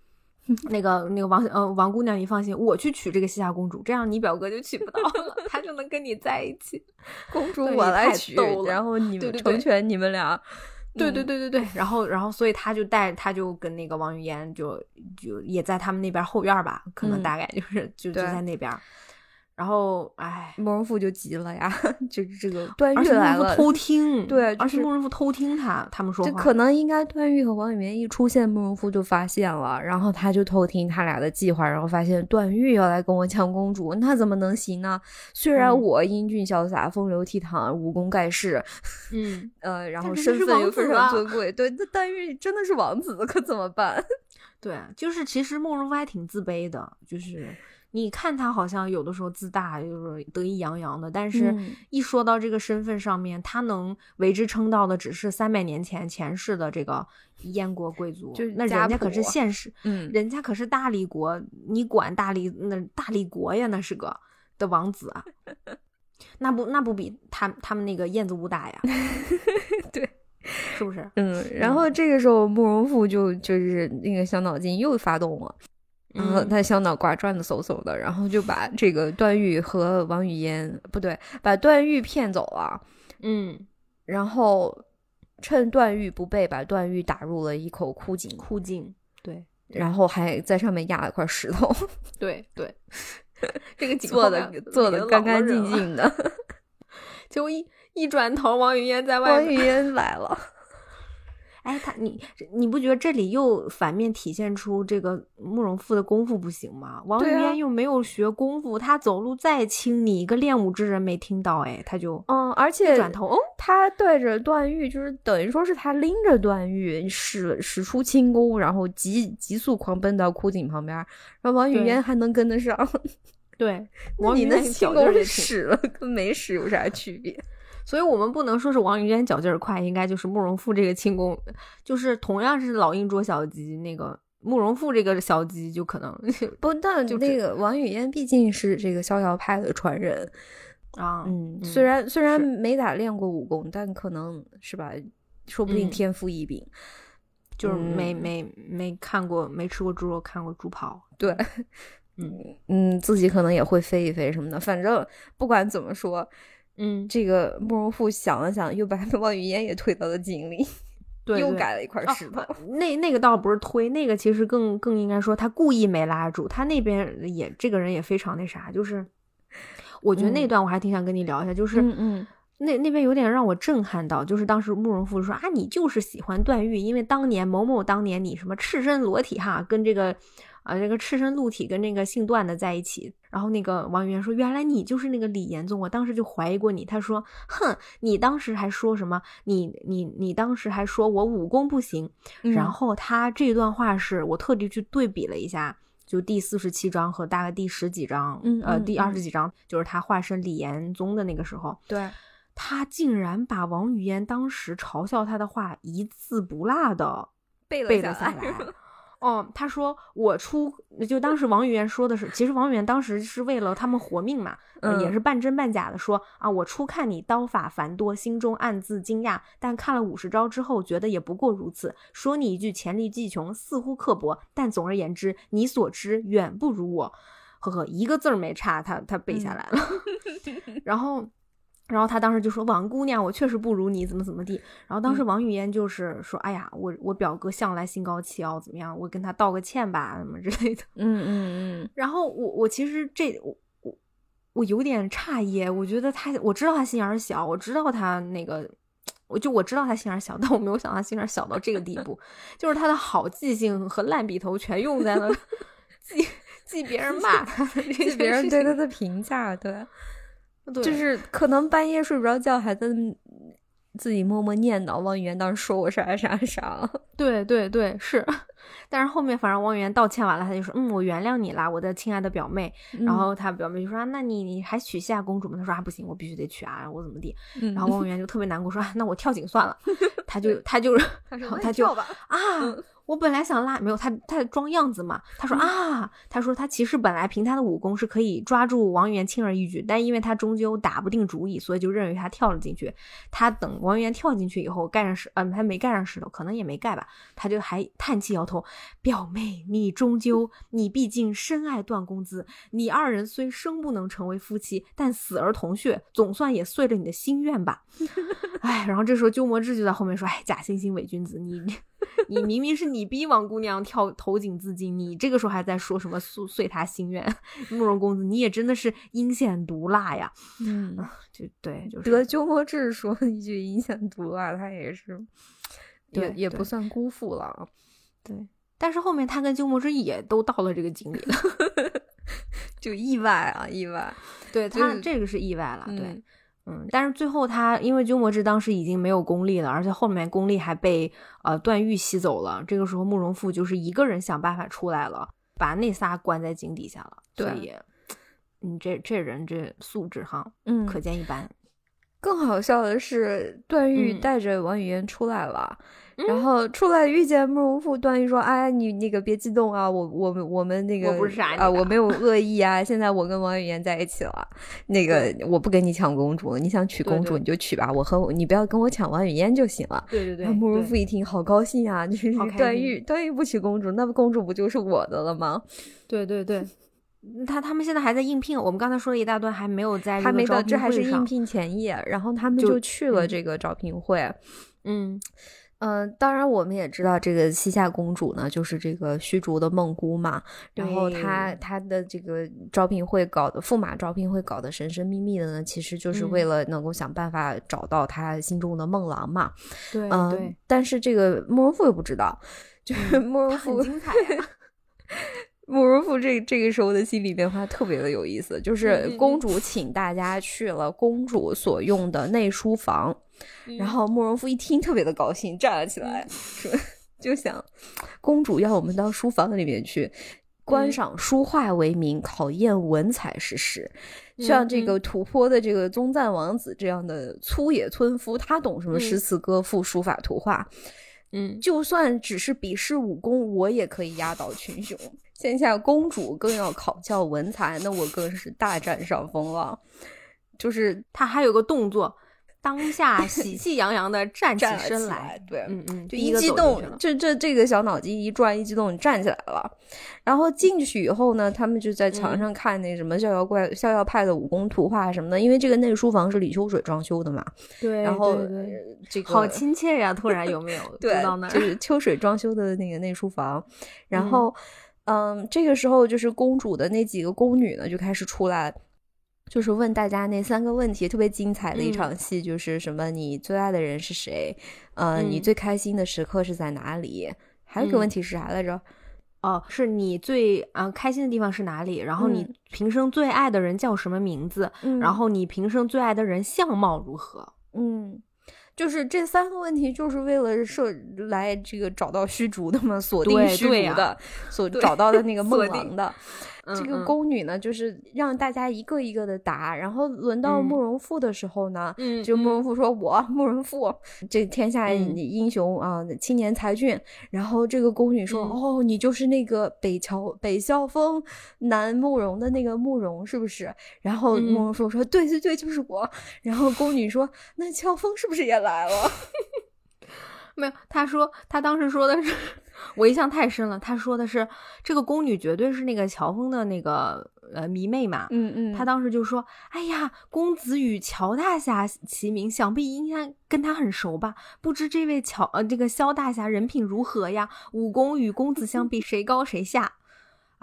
那个那个王呃王姑娘，你放心，我去娶这个西夏公主，这样你表哥就娶不到了，他就能跟你在一起。公主我来娶，然后你们成全你们俩。对对对对对，然后然后所以他就带他就跟那个王语嫣就就也在他们那边后院吧，可能大概就是就就在那边。然后，哎，慕容复就急了呀，就是这个段誉来了，偷听，对，而且慕容复偷听他他们说话，可能应该段誉和王语嫣一出现，慕容复就发现了，然后他就偷听他俩的计划，然后发现段誉要来跟我抢公主，那怎么能行呢？虽然我英俊潇洒、风流倜傥、武功盖世，嗯 呃，然后身份又非常尊贵，对，那段誉真的是王子，可怎么办？对，就是其实慕容复还挺自卑的，就是。你看他好像有的时候自大，就是得意洋洋的，但是一说到这个身份上面，他能为之称道的只是三百年前前世的这个燕国贵族，就那人家可是现实，嗯，人家可是大理国，你管大理那大理国呀，那是个的王子啊，那不那不比他他们那个燕子武大呀？对，是不是？嗯，然后这个时候慕容复就就是那个小脑筋又发动了。然后他小脑瓜转的嗖嗖的，然后就把这个段誉和王语嫣不对，把段誉骗走了。嗯，然后趁段誉不备，把段誉打入了一口枯井。枯井，对，然后还在上面压了块石头。对对，这个做的做的干干净净的，结果一一转头，王语嫣在外，王语嫣来了。哎，他你你不觉得这里又反面体现出这个慕容复的功夫不行吗？王语嫣又没有学功夫，他走路再轻，你一个练武之人没听到，哎，他就嗯，而且转头，哦，他对着段誉，就是等于说是他拎着段誉使使出轻功，然后急急速狂奔到枯井旁边，然后王语嫣还能跟得上，对，那你那轻功使了跟没使有啥区别？所以我们不能说是王语嫣脚劲儿快，应该就是慕容复这个轻功，就是同样是老鹰捉小鸡，那个慕容复这个小鸡就可能 不，但那个王语嫣毕竟是这个逍遥派的传人啊，嗯，虽然虽然没咋练过武功，但可能是吧，说不定天赋异禀，就是没没没看过没吃过猪肉，看过猪跑，对，嗯嗯，自己可能也会飞一飞什么的，反正不管怎么说。嗯，这个慕容复想了想，又把王语嫣也推到了井里，对，又改了一块石头。那那个倒不是推，那个其实更更应该说他故意没拉住。他那边也这个人也非常那啥，就是我觉得那段我还挺想跟你聊一下，就是嗯，那那边有点让我震撼到，就是当时慕容复说啊，你就是喜欢段誉，因为当年某某当年你什么赤身裸体哈，跟这个。啊，这个赤身露体跟那个姓段的在一起，然后那个王语嫣说：“原来你就是那个李延宗，我当时就怀疑过你。”他说：“哼，你当时还说什么？你你你当时还说我武功不行。”然后他这段话是我特地去对比了一下，就第四十七章和大概第十几章，呃，第二十几章，就是他化身李延宗的那个时候，对他竟然把王语嫣当时嘲笑他的话一字不落的背了下来。哦，他说我出，就当时王语嫣说的是，其实王语嫣当时是为了他们活命嘛，也是半真半假的说啊，我初看你刀法繁多，心中暗自惊讶，但看了五十招之后，觉得也不过如此。说你一句潜力技穷，似乎刻薄，但总而言之，你所知远不如我。呵呵，一个字儿没差，他他背下来了，然后。然后他当时就说：“王姑娘，我确实不如你，怎么怎么地。”然后当时王语嫣就是说：“哎呀，我我表哥向来心高气傲，怎么样？我跟他道个歉吧，什么之类的。”嗯嗯嗯。然后我我其实这我我我有点诧异，我觉得他我知道他心眼小，我知道他那个，我就我知道他心眼小，但我没有想到他心眼小到这个地步，就是他的好记性和烂笔头全用在了 记记别人骂他，记别人对他的评价，对。就是可能半夜睡不着觉，还在自己默默念叨王语嫣当时说我啥啥啥。对对对，是。但是后面反正王语嫣道歉完了，他就说：“嗯，我原谅你啦，我的亲爱的表妹。”然后他表妹就说：“啊，那你你还娶夏公主吗？”他说：“啊，不行，我必须得娶啊，我怎么地？”然后王语嫣就特别难过，说：“啊，那我跳井算了。”他就他就他说他就啊。我本来想拉，没有他，他装样子嘛。他说啊，他说他其实本来凭他的武功是可以抓住王源轻而易举，但因为他终究打不定主意，所以就认为他跳了进去。他等王源跳进去以后，盖上石，嗯，他没盖上石头，可能也没盖吧。他就还叹气摇头，表妹，你终究，你毕竟深爱段公子，你二人虽生不能成为夫妻，但死而同穴，总算也遂了你的心愿吧。哎，然后这时候鸠摩智就在后面说，哎，假惺惺伪君子，你。你明明是你逼王姑娘跳投井自尽，你这个时候还在说什么遂遂她心愿？慕容公子，你也真的是阴险毒辣呀！嗯，就对，就得鸠摩智说一句阴险毒辣，他也是，也也不算辜负了。对，但是后面他跟鸠摩智也都到了这个井里了，就意外啊，意外。对他这个是意外了，对。嗯，但是最后他因为鸠摩智当时已经没有功力了，而且后面功力还被呃段誉吸走了。这个时候慕容复就是一个人想办法出来了，把那仨关在井底下了。所以，嗯，这这人这素质哈，嗯，可见一斑。更好笑的是，段誉带着王语嫣出来了。然后出来遇见慕容复，段誉说：“哎，你那个别激动啊，我我们我们那个啊，我没有 恶意啊。现在我跟王语嫣在一起了，那个我不跟你抢公主，你想娶公主你就娶吧，我和你不要跟我抢王语嫣就行了。”对对对。慕容复一听，好高兴啊！就是段誉，段誉不娶公主，那公主不就是我的了吗？对对对，他他们现在还在应聘，我们刚才说了一大段，还没有在还没到，这还是应聘前夜，然后他们就去了这个招聘会，嗯。嗯，当然我们也知道这个西夏公主呢，就是这个虚竹的梦姑嘛。然后她她的这个招聘会搞的驸马招聘会搞得神神秘秘的呢，其实就是为了能够想办法找到她心中的梦郎嘛。对，嗯，但是这个慕容复又不知道，就是慕容复精彩。慕容复这这个时候的心理变化特别的有意思，就是公主请大家去了公主所用的内书房。然后慕容复一听特别的高兴，站了起来，说：“就想公主要我们到书房里面去观赏书画为名，考验文采是实。像这个吐蕃的这个宗赞王子这样的粗野村夫，他懂什么诗词歌赋、书法图画？嗯，就算只是比试武功，我也可以压倒群雄。现下公主更要考教文采，那我更是大占上风了。就是他还有个动作。”当下喜气洋洋的站起身来，对，嗯嗯，就一激动，这这这个小脑筋一转，一激动，站起来了。然后进去以后呢，他们就在墙上看那什么逍遥怪、逍遥派的武功图画什么的。因为这个内书房是李秋水装修的嘛，对，然后这个好亲切呀！突然有没有？对，就是秋水装修的那个内书房。然后，嗯，这个时候就是公主的那几个宫女呢，就开始出来。就是问大家那三个问题，特别精彩的一场戏，就是什么？你最爱的人是谁？呃，你最开心的时刻是在哪里？还有一个问题是啥来着？哦，是你最啊开心的地方是哪里？然后你平生最爱的人叫什么名字？然后你平生最爱的人相貌如何？嗯，就是这三个问题，就是为了设来这个找到虚竹的嘛，锁定虚竹的，所找到的那个梦王的。这个宫女呢，就是让大家一个一个的答，然后轮到慕容复的时候呢，就慕容复说：“我慕容复，这天下英雄啊，青年才俊。”然后这个宫女说：“哦，你就是那个北乔北萧峰南慕容的那个慕容，是不是？”然后慕容复说：“对对对，就是我。”然后宫女说：“那乔峰是不是也来了？” 没有，他说他当时说的是，我印象太深了。他说的是这个宫女绝对是那个乔峰的那个呃迷妹嘛。嗯嗯。他当时就说：“哎呀，公子与乔大侠齐名，想必应该跟他很熟吧？不知这位乔呃这个萧大侠人品如何呀？武功与公子相比，谁高谁下？”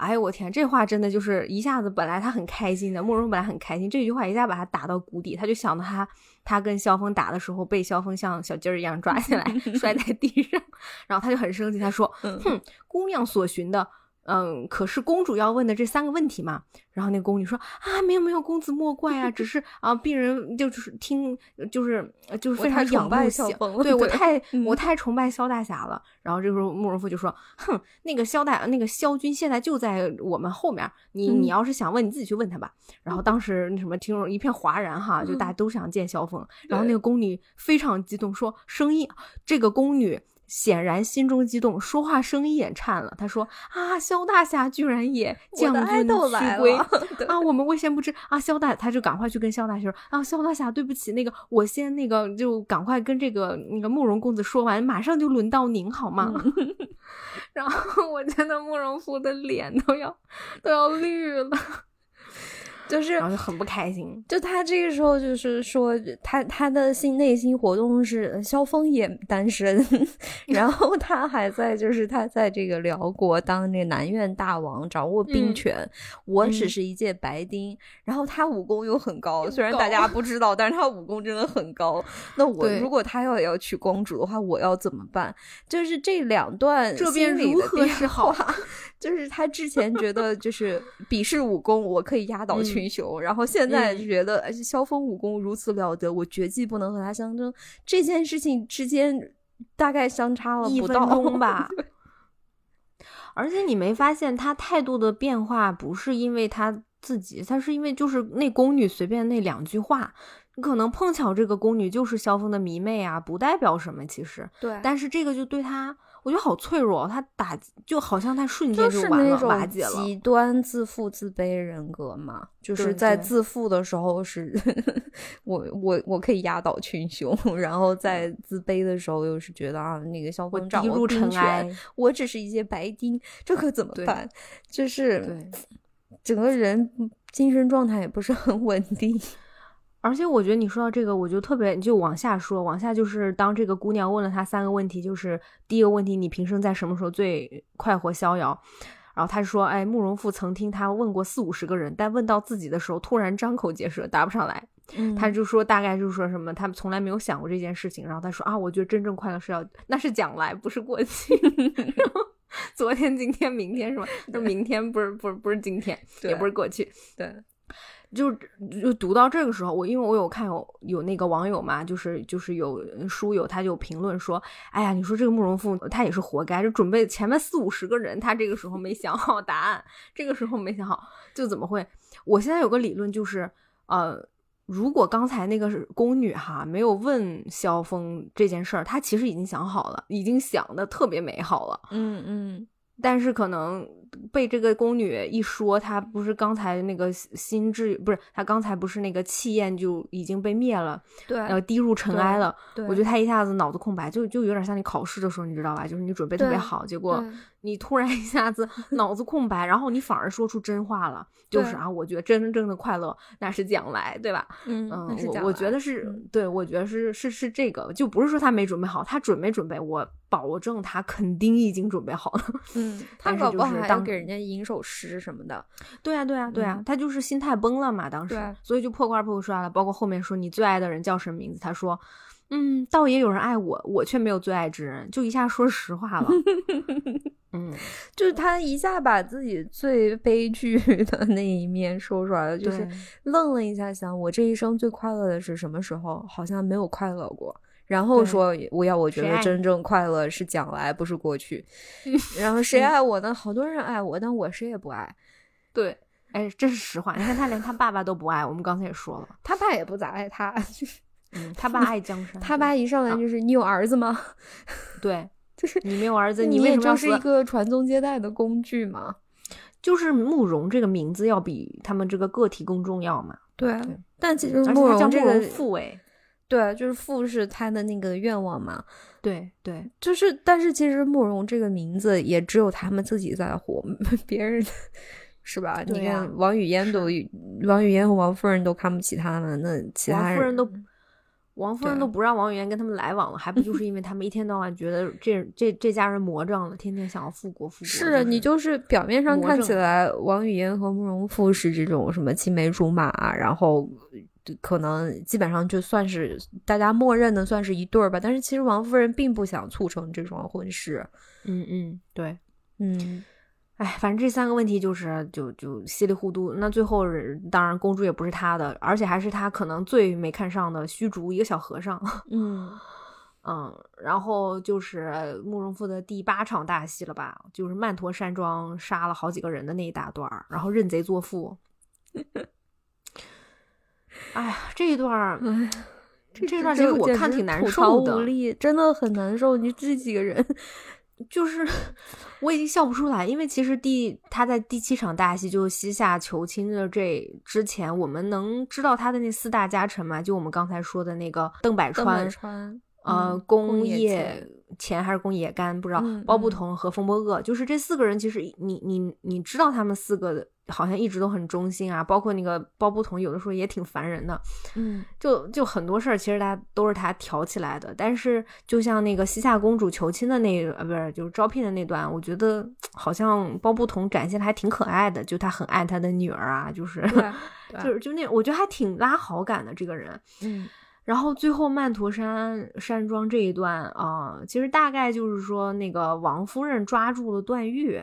哎呦我天，这话真的就是一下子，本来他很开心的，慕容本来很开心，这句话一下把他打到谷底，他就想到他他跟萧峰打的时候，被萧峰像小鸡儿一样抓起来 摔在地上，然后他就很生气，他说：“哼，姑娘所寻的。”嗯，可是公主要问的这三个问题嘛，然后那个宫女说啊，没有没有，公子莫怪啊，只是啊，病人就是听，就是就是非常仰慕萧，对我太我太崇拜萧大侠了。然后这时候慕容复就说，哼，那个萧大那个萧军现在就在我们后面，你你要是想问，你自己去问他吧。然后当时那什么听众一片哗然哈，就大家都想见萧峰。然后那个宫女非常激动说，声音这个宫女。显然心中激动，说话声音也颤了。他说：“啊，萧大侠居然也将军来归 啊！我们未先不知啊，萧大他就赶快去跟萧大侠说啊，萧大侠对不起，那个我先那个就赶快跟这个那个慕容公子说完，马上就轮到您好吗？” 然后我觉得慕容复的脸都要都要绿了。就是，然后就很不开心。就他这个时候，就是说，他他的心内心活动是萧峰也单身，然后 他还在，就是他在这个辽国当这南院大王，掌握兵权。我只是一介白丁，然后他武功又很高，虽然大家不知道，但是他武功真的很高。那我如果他要要娶公主的话，我要怎么办？就是这两段这边如何是好？就是他之前觉得就是比试武功，我可以压倒群雄，然后现在觉得萧峰武功如此了得，我绝技不能和他相争。这件事情之间大概相差了一分钟 吧。而且你没发现他态度的变化，不是因为他自己，他是因为就是那宫女随便那两句话，你可能碰巧这个宫女就是萧峰的迷妹啊，不代表什么其实。对，但是这个就对他。我觉得好脆弱，他打就好像他瞬间就完了，瓦解了。极端自负自卑人格嘛，就是在自负的时候是，我我我可以压倒群雄，然后在自卑的时候又是觉得啊，那个萧峰掌握兵权，我只是一些白丁，这可怎么办？就是整个人精神状态也不是很稳定。而且我觉得你说到这个，我就特别就往下说，往下就是当这个姑娘问了他三个问题，就是第一个问题，你平生在什么时候最快活逍遥？然后他说，哎，慕容复曾听他问过四五十个人，但问到自己的时候，突然张口结舌，答不上来。他就说大概就是说什么，他们从来没有想过这件事情。然后他说啊，我觉得真正快乐是要那是将来，不是过去。昨天、今天、明天是吧？就明天不是不是不是今天，也不是过去。对。就就读到这个时候，我因为我有看有有那个网友嘛，就是就是有书友他就评论说，哎呀，你说这个慕容复他也是活该，就准备前面四五十个人，他这个时候没想好答案，这个时候没想好，就怎么会？我现在有个理论就是，呃，如果刚才那个宫女哈，没有问萧峰这件事儿，他其实已经想好了，已经想的特别美好了，嗯嗯，但是可能。被这个宫女一说，她不是刚才那个心智，不是她刚才不是那个气焰就已经被灭了，对，然后滴入尘埃了。对，我觉得她一下子脑子空白，就就有点像你考试的时候，你知道吧？就是你准备特别好，结果你突然一下子 脑子空白，然后你反而说出真话了，就是啊，我觉得真正的快乐那是将来，对吧？嗯嗯，我我觉得是对，我觉得是是是这个，就不是说他没准备好，他准没准备，我保证他肯定已经准备好了。嗯，他搞不好还要给人家吟首。诗什么的，对啊，对啊，对呀，他就是心态崩了嘛，当时，所以就破罐破摔了。包括后面说你最爱的人叫什么名字，他说，嗯，倒也有人爱我，我却没有最爱之人，就一下说实话了。嗯，就是他一下把自己最悲剧的那一面说出来了，就是愣了一下，想我这一生最快乐的是什么时候？好像没有快乐过。然后说我要，我觉得真正快乐是将来，不是过去。然后谁爱我呢？好多人爱我，但我谁也不爱。对，哎，这是实话。你看他连他爸爸都不爱，我们刚才也说了，他爸也不咋爱他。嗯，他爸爱江山。他爸一上来就是你有儿子吗？对，就是你没有儿子，你为什么就是一个传宗接代的工具嘛？就是慕容这个名字要比他们这个个体更重要嘛？对，但其实慕容这个父哎。对，就是父是他的那个愿望嘛。对对，就是，但是其实慕容这个名字也只有他们自己在乎，别人是吧？你看王语嫣都，王语嫣和王夫人都看不起他们，那其他人都，王夫人都不让王语嫣跟他们来往了，还不就 是因为他们一天到晚觉得这这这家人魔怔了，天天想要复国复国。是你就是表面上看起来王语嫣和慕容复是这种什么青梅竹马，然后。可能基本上就算是大家默认的算是一对儿吧，但是其实王夫人并不想促成这桩婚事。嗯嗯，对，嗯，哎，反正这三个问题就是就就稀里糊涂。那最后当然公主也不是他的，而且还是他可能最没看上的虚竹一个小和尚。嗯嗯，然后就是慕容复的第八场大戏了吧，就是曼陀山庄杀了好几个人的那一大段儿，然后认贼作父。哎呀，这一段儿，这这段其实我看挺难受的，真的很难受。你这几个人，就是 我已经笑不出来，因为其实第他在第七场大戏就西夏求亲的这之前，我们能知道他的那四大家臣嘛？就我们刚才说的那个邓百川，呃，宫野乾还是宫野干，不知道，包不同和风波恶，就是这四个人，其实你你你知道他们四个的。好像一直都很忠心啊，包括那个包不同，有的时候也挺烦人的。嗯，就就很多事儿，其实他都是他挑起来的。但是，就像那个西夏公主求亲的那呃，不是就是招聘的那段，我觉得好像包不同展现的还挺可爱的，就他很爱他的女儿啊，就是 就是就那，我觉得还挺拉好感的这个人。嗯，然后最后曼陀山山庄这一段啊，其实大概就是说那个王夫人抓住了段誉。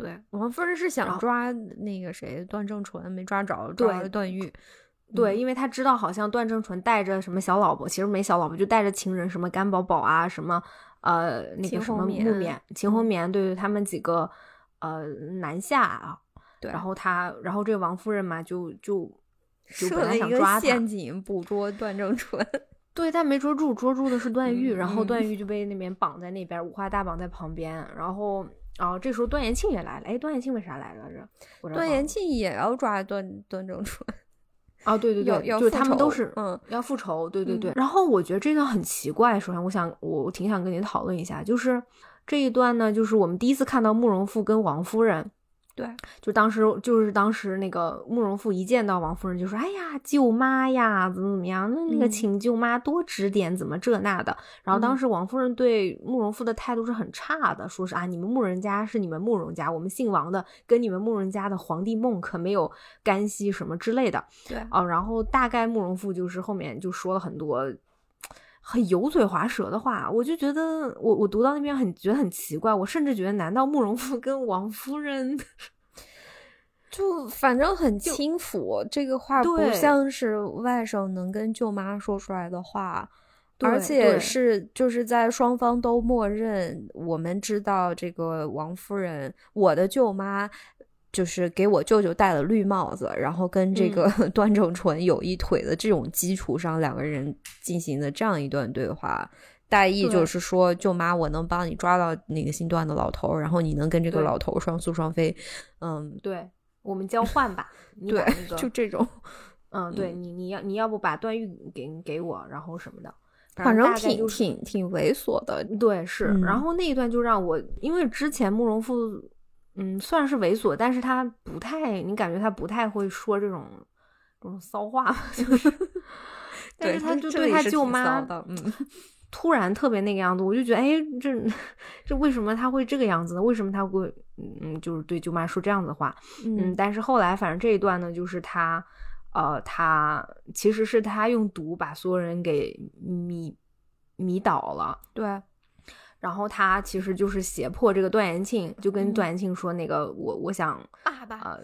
对，王夫人是想抓那个谁段正淳，没抓着，抓了段誉。对，因为他知道好像段正淳带着什么小老婆，其实没小老婆，就带着情人，什么甘宝宝啊，什么呃那个什么木棉、秦红棉，对对，他们几个呃南下啊。对，然后他，然后这个王夫人嘛，就就设了一个陷阱，捕捉段正淳。对，但没捉住，捉住的是段誉，然后段誉就被那边绑在那边，五花大绑在旁边，然后。哦，这时候段延庆也来了。哎，段延庆为啥来了？这段延庆也要抓段段正淳。啊，对对对，就他们都是嗯要复仇。对对对。然后我觉得这段很奇怪。首先，我想我挺想跟你讨论一下，就是这一段呢，就是我们第一次看到慕容复跟王夫人对，就当时就是当时那个慕容复一见到王夫人就说：“哎呀，舅妈呀，怎么怎么样？那那个请舅妈多指点，怎么这那的。”然后当时王夫人对慕容复的态度是很差的，说是啊，你们慕人家是你们慕容家，我们姓王的跟你们慕人家的皇帝梦可没有干系什么之类的。对啊，然后大概慕容复就是后面就说了很多。很油嘴滑舌的话，我就觉得我我读到那边很觉得很奇怪，我甚至觉得难道慕容复跟王夫人 就反正很轻浮，这个话不像是外甥能跟舅妈说出来的话，而且是就是在双方都默认我们知道这个王夫人，我的舅妈。就是给我舅舅戴了绿帽子，然后跟这个 段正淳有一腿的这种基础上，两个人进行的这样一段对话，大意就是说，舅妈，我能帮你抓到那个姓段的老头，然后你能跟这个老头双宿双飞，嗯，对，我们交换吧，对，就这种，嗯，对你，你要你要不把段誉给给我，然后什么的，反正挺挺挺猥琐的，对，是，然后那一段就让我，因为之前慕容复。嗯，算是猥琐，但是他不太，你感觉他不太会说这种这种骚话，就是，但是他就对他舅妈，嗯，突然特别那个样子，我就觉得，哎，这这为什么他会这个样子呢？为什么他会，嗯，就是对舅妈说这样子的话？嗯，但是后来反正这一段呢，就是他，呃，他其实是他用毒把所有人给迷迷倒了，对。然后他其实就是胁迫这个段延庆，就跟段延庆说：“那个我我想爸爸呃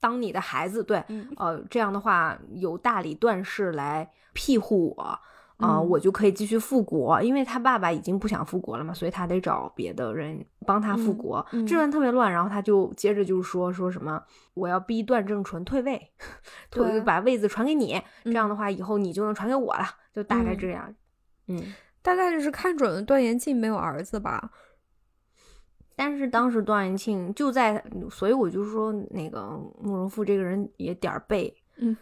当你的孩子，对，呃这样的话由大理段氏来庇护我，啊我就可以继续复国，因为他爸爸已经不想复国了嘛，所以他得找别的人帮他复国。这段特别乱，然后他就接着就是说说什么我要逼段正淳退位，退，把位子传给你，这样的话以后你就能传给我了，就大概这样，嗯。”大概就是看准了段延庆没有儿子吧，但是当时段延庆就在，所以我就说那个慕容复这个人也点儿背，嗯。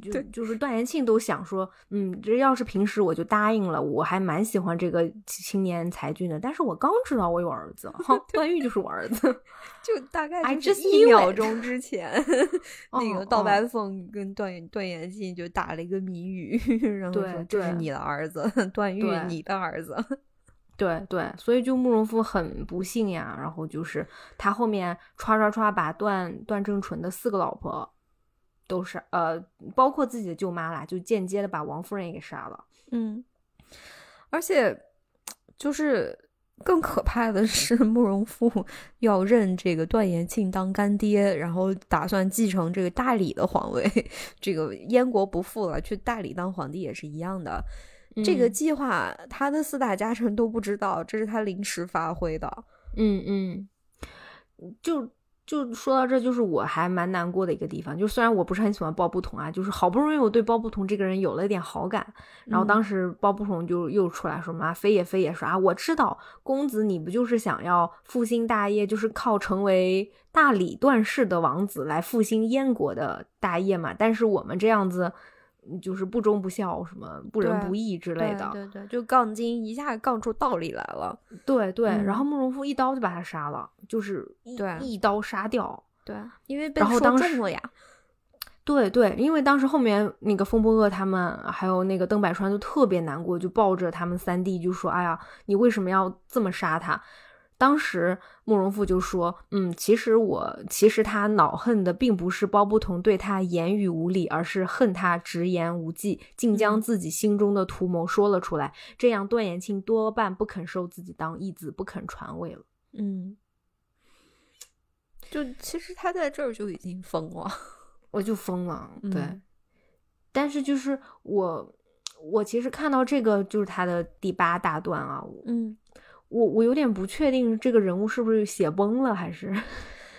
就就是段延庆都想说，嗯，这要是平时我就答应了，我还蛮喜欢这个青年才俊的。但是我刚知道我有儿子，段誉就是我儿子，就大概就是一秒钟之前，那个道白凤跟段段延庆就打了一个谜语，然后说这是你的儿子，段誉你的儿子，对对，所以就慕容复很不幸呀。然后就是他后面歘歘歘把段段正淳的四个老婆。都是呃，包括自己的舅妈啦，就间接的把王夫人也给杀了。嗯，而且就是更可怕的是，慕容复 要认这个段延庆当干爹，然后打算继承这个大理的皇位。这个燕国不复了，去大理当皇帝也是一样的。这个计划，他的四大家臣都不知道，这是他临时发挥的。嗯嗯，就。就说到这，就是我还蛮难过的一个地方。就虽然我不是很喜欢包不同啊，就是好不容易我对包不同这个人有了一点好感，然后当时包不同就又出来说嘛，飞也飞也说啊，我知道公子你不就是想要复兴大业，就是靠成为大理段氏的王子来复兴燕国的大业嘛？但是我们这样子。就是不忠不孝，什么不仁不义之类的，对对，就杠精一下杠出道理来了，对对。然后慕容复一刀就把他杀了，就是对一刀杀掉，对，因为被说中了呀。对对，因为当时后面那个风波恶他们还有那个邓百川就特别难过，就抱着他们三弟就说：“哎呀，你为什么要这么杀他？”当时慕容复就说：“嗯，其实我其实他恼恨的并不是包不同对他言语无礼，而是恨他直言无忌，竟将自己心中的图谋说了出来。这样段延庆多半不肯收自己当义子，不肯传位了。嗯，就其实他在这儿就已经疯了，我就疯了。对，但是就是我，我其实看到这个就是他的第八大段啊，嗯。”我我有点不确定这个人物是不是写崩了，还是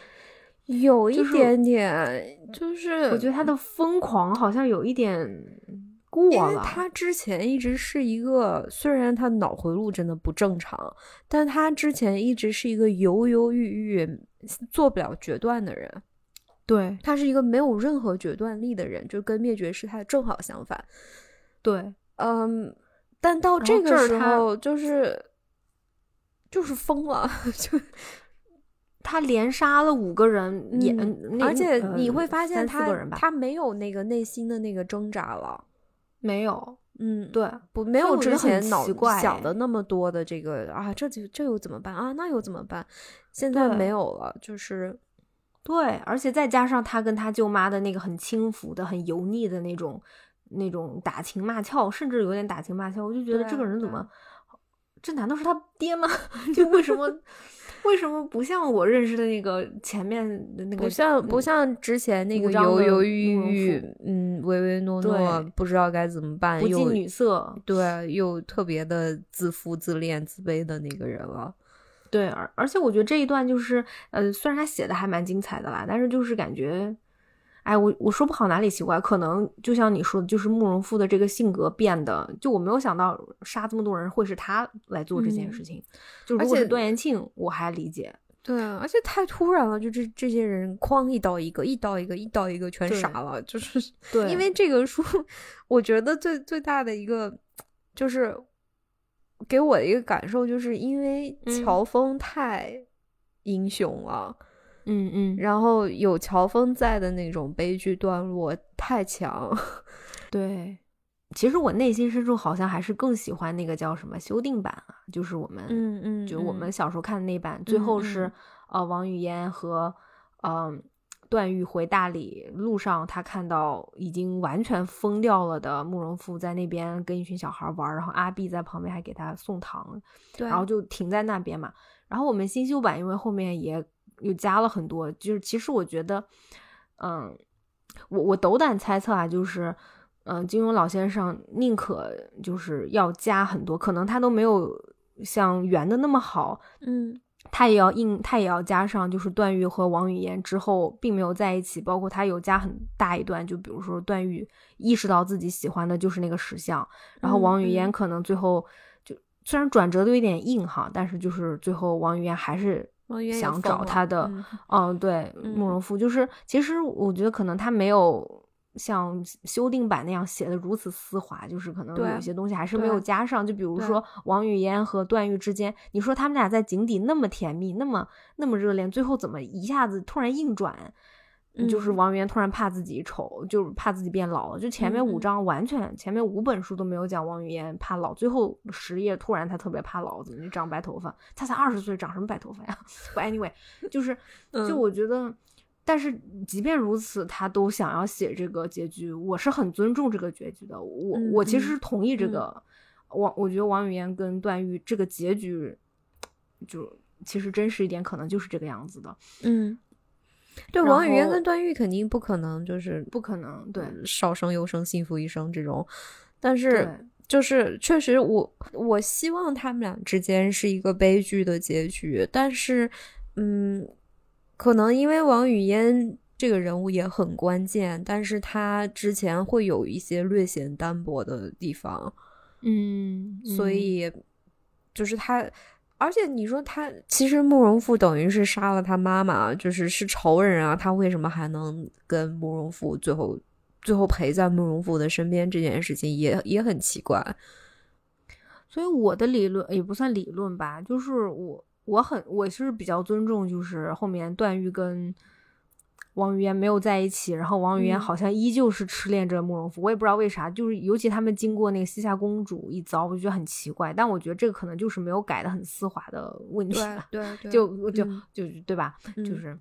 有一点点，就是我觉得他的疯狂好像有一点过了。他之前一直是一个，虽然他脑回路真的不正常，但他之前一直是一个犹犹豫豫、做不了决断的人。对他是一个没有任何决断力的人，就跟灭绝师太正好相反。对，嗯，但到这个时候就是。就是疯了，就他连杀了五个人，也而且你会发现他他没有那个内心的那个挣扎了，没有，嗯，对，不没有之前脑想的那么多的这个啊，这就这又怎么办啊？那又怎么办？现在没有了，就是对，而且再加上他跟他舅妈的那个很轻浮的、很油腻的那种那种打情骂俏，甚至有点打情骂俏，我就觉得这个人怎么？这难道是他爹吗？就为什么为什么不像我认识的那个前面的那个？不像不像之前那个犹犹豫豫，嗯，唯唯诺诺，不知道该怎么办，不近女色，对，又特别的自负、自恋、自卑的那个人了。对，而而且我觉得这一段就是，呃，虽然他写的还蛮精彩的啦，但是就是感觉。哎，我我说不好哪里奇怪，可能就像你说的，就是慕容复的这个性格变的，就我没有想到杀这么多人会是他来做这件事情。就如果是段延庆，我还理解。对，而且太突然了，就这这些人哐一刀一个，一刀一个，一刀一个全杀了，就 是对。因为这个书，我觉得最最大的一个就是给我的一个感受，就是因为乔峰太英雄了。嗯嗯嗯，然后有乔峰在的那种悲剧段落太强，对。其实我内心深处好像还是更喜欢那个叫什么修订版啊，就是我们，嗯嗯，就我们小时候看的那版，最后是呃王语嫣和嗯段誉回大理路上，他看到已经完全疯掉了的慕容复在那边跟一群小孩玩，然后阿碧在旁边还给他送糖，对，然后就停在那边嘛。然后我们新修版因为后面也。又加了很多，就是其实我觉得，嗯，我我斗胆猜测啊，就是，嗯，金庸老先生宁可就是要加很多，可能他都没有像圆的那么好，嗯，他也要硬，他也要加上，就是段誉和王语嫣之后并没有在一起，包括他有加很大一段，就比如说段誉意识到自己喜欢的就是那个石像，然后王语嫣可能最后就虽然转折都有点硬哈，但是就是最后王语嫣还是。想找他的，嗯，对，慕容复就是，其实我觉得可能他没有像修订版那样写的如此丝滑，就是可能有些东西还是没有加上。就比如说王语嫣和段誉之间，你说他们俩在井底那么甜蜜，那么那么热恋，最后怎么一下子突然硬转？就是王语嫣突然怕自己丑，就是怕自己变老了。就前面五章完全前面五本书都没有讲王语嫣怕老，最后十页突然她特别怕老子，你长白头发，她才二十岁，长什么白头发呀？不，anyway，就是就我觉得，但是即便如此，他都想要写这个结局，我是很尊重这个结局的。我我其实同意这个王，我觉得王语嫣跟段誉这个结局，就其实真实一点，可能就是这个样子的。嗯。对，王语嫣跟段誉肯定不可能，就是不可能，对，少生优生，幸福一生这种。但是，就是确实，我我希望他们俩之间是一个悲剧的结局。但是，嗯，可能因为王语嫣这个人物也很关键，但是他之前会有一些略显单薄的地方，嗯，所以就是他。而且你说他其实慕容复等于是杀了他妈妈，就是是仇人啊，他为什么还能跟慕容复最后最后陪在慕容复的身边？这件事情也也很奇怪。所以我的理论也不算理论吧，就是我我很我是比较尊重，就是后面段誉跟。王语嫣没有在一起，然后王语嫣好像依旧是痴恋着慕容复，我也不知道为啥，就是尤其他们经过那个西夏公主一遭，我就觉得很奇怪。但我觉得这个可能就是没有改的很丝滑的问题吧，对对，就就就对吧？就是，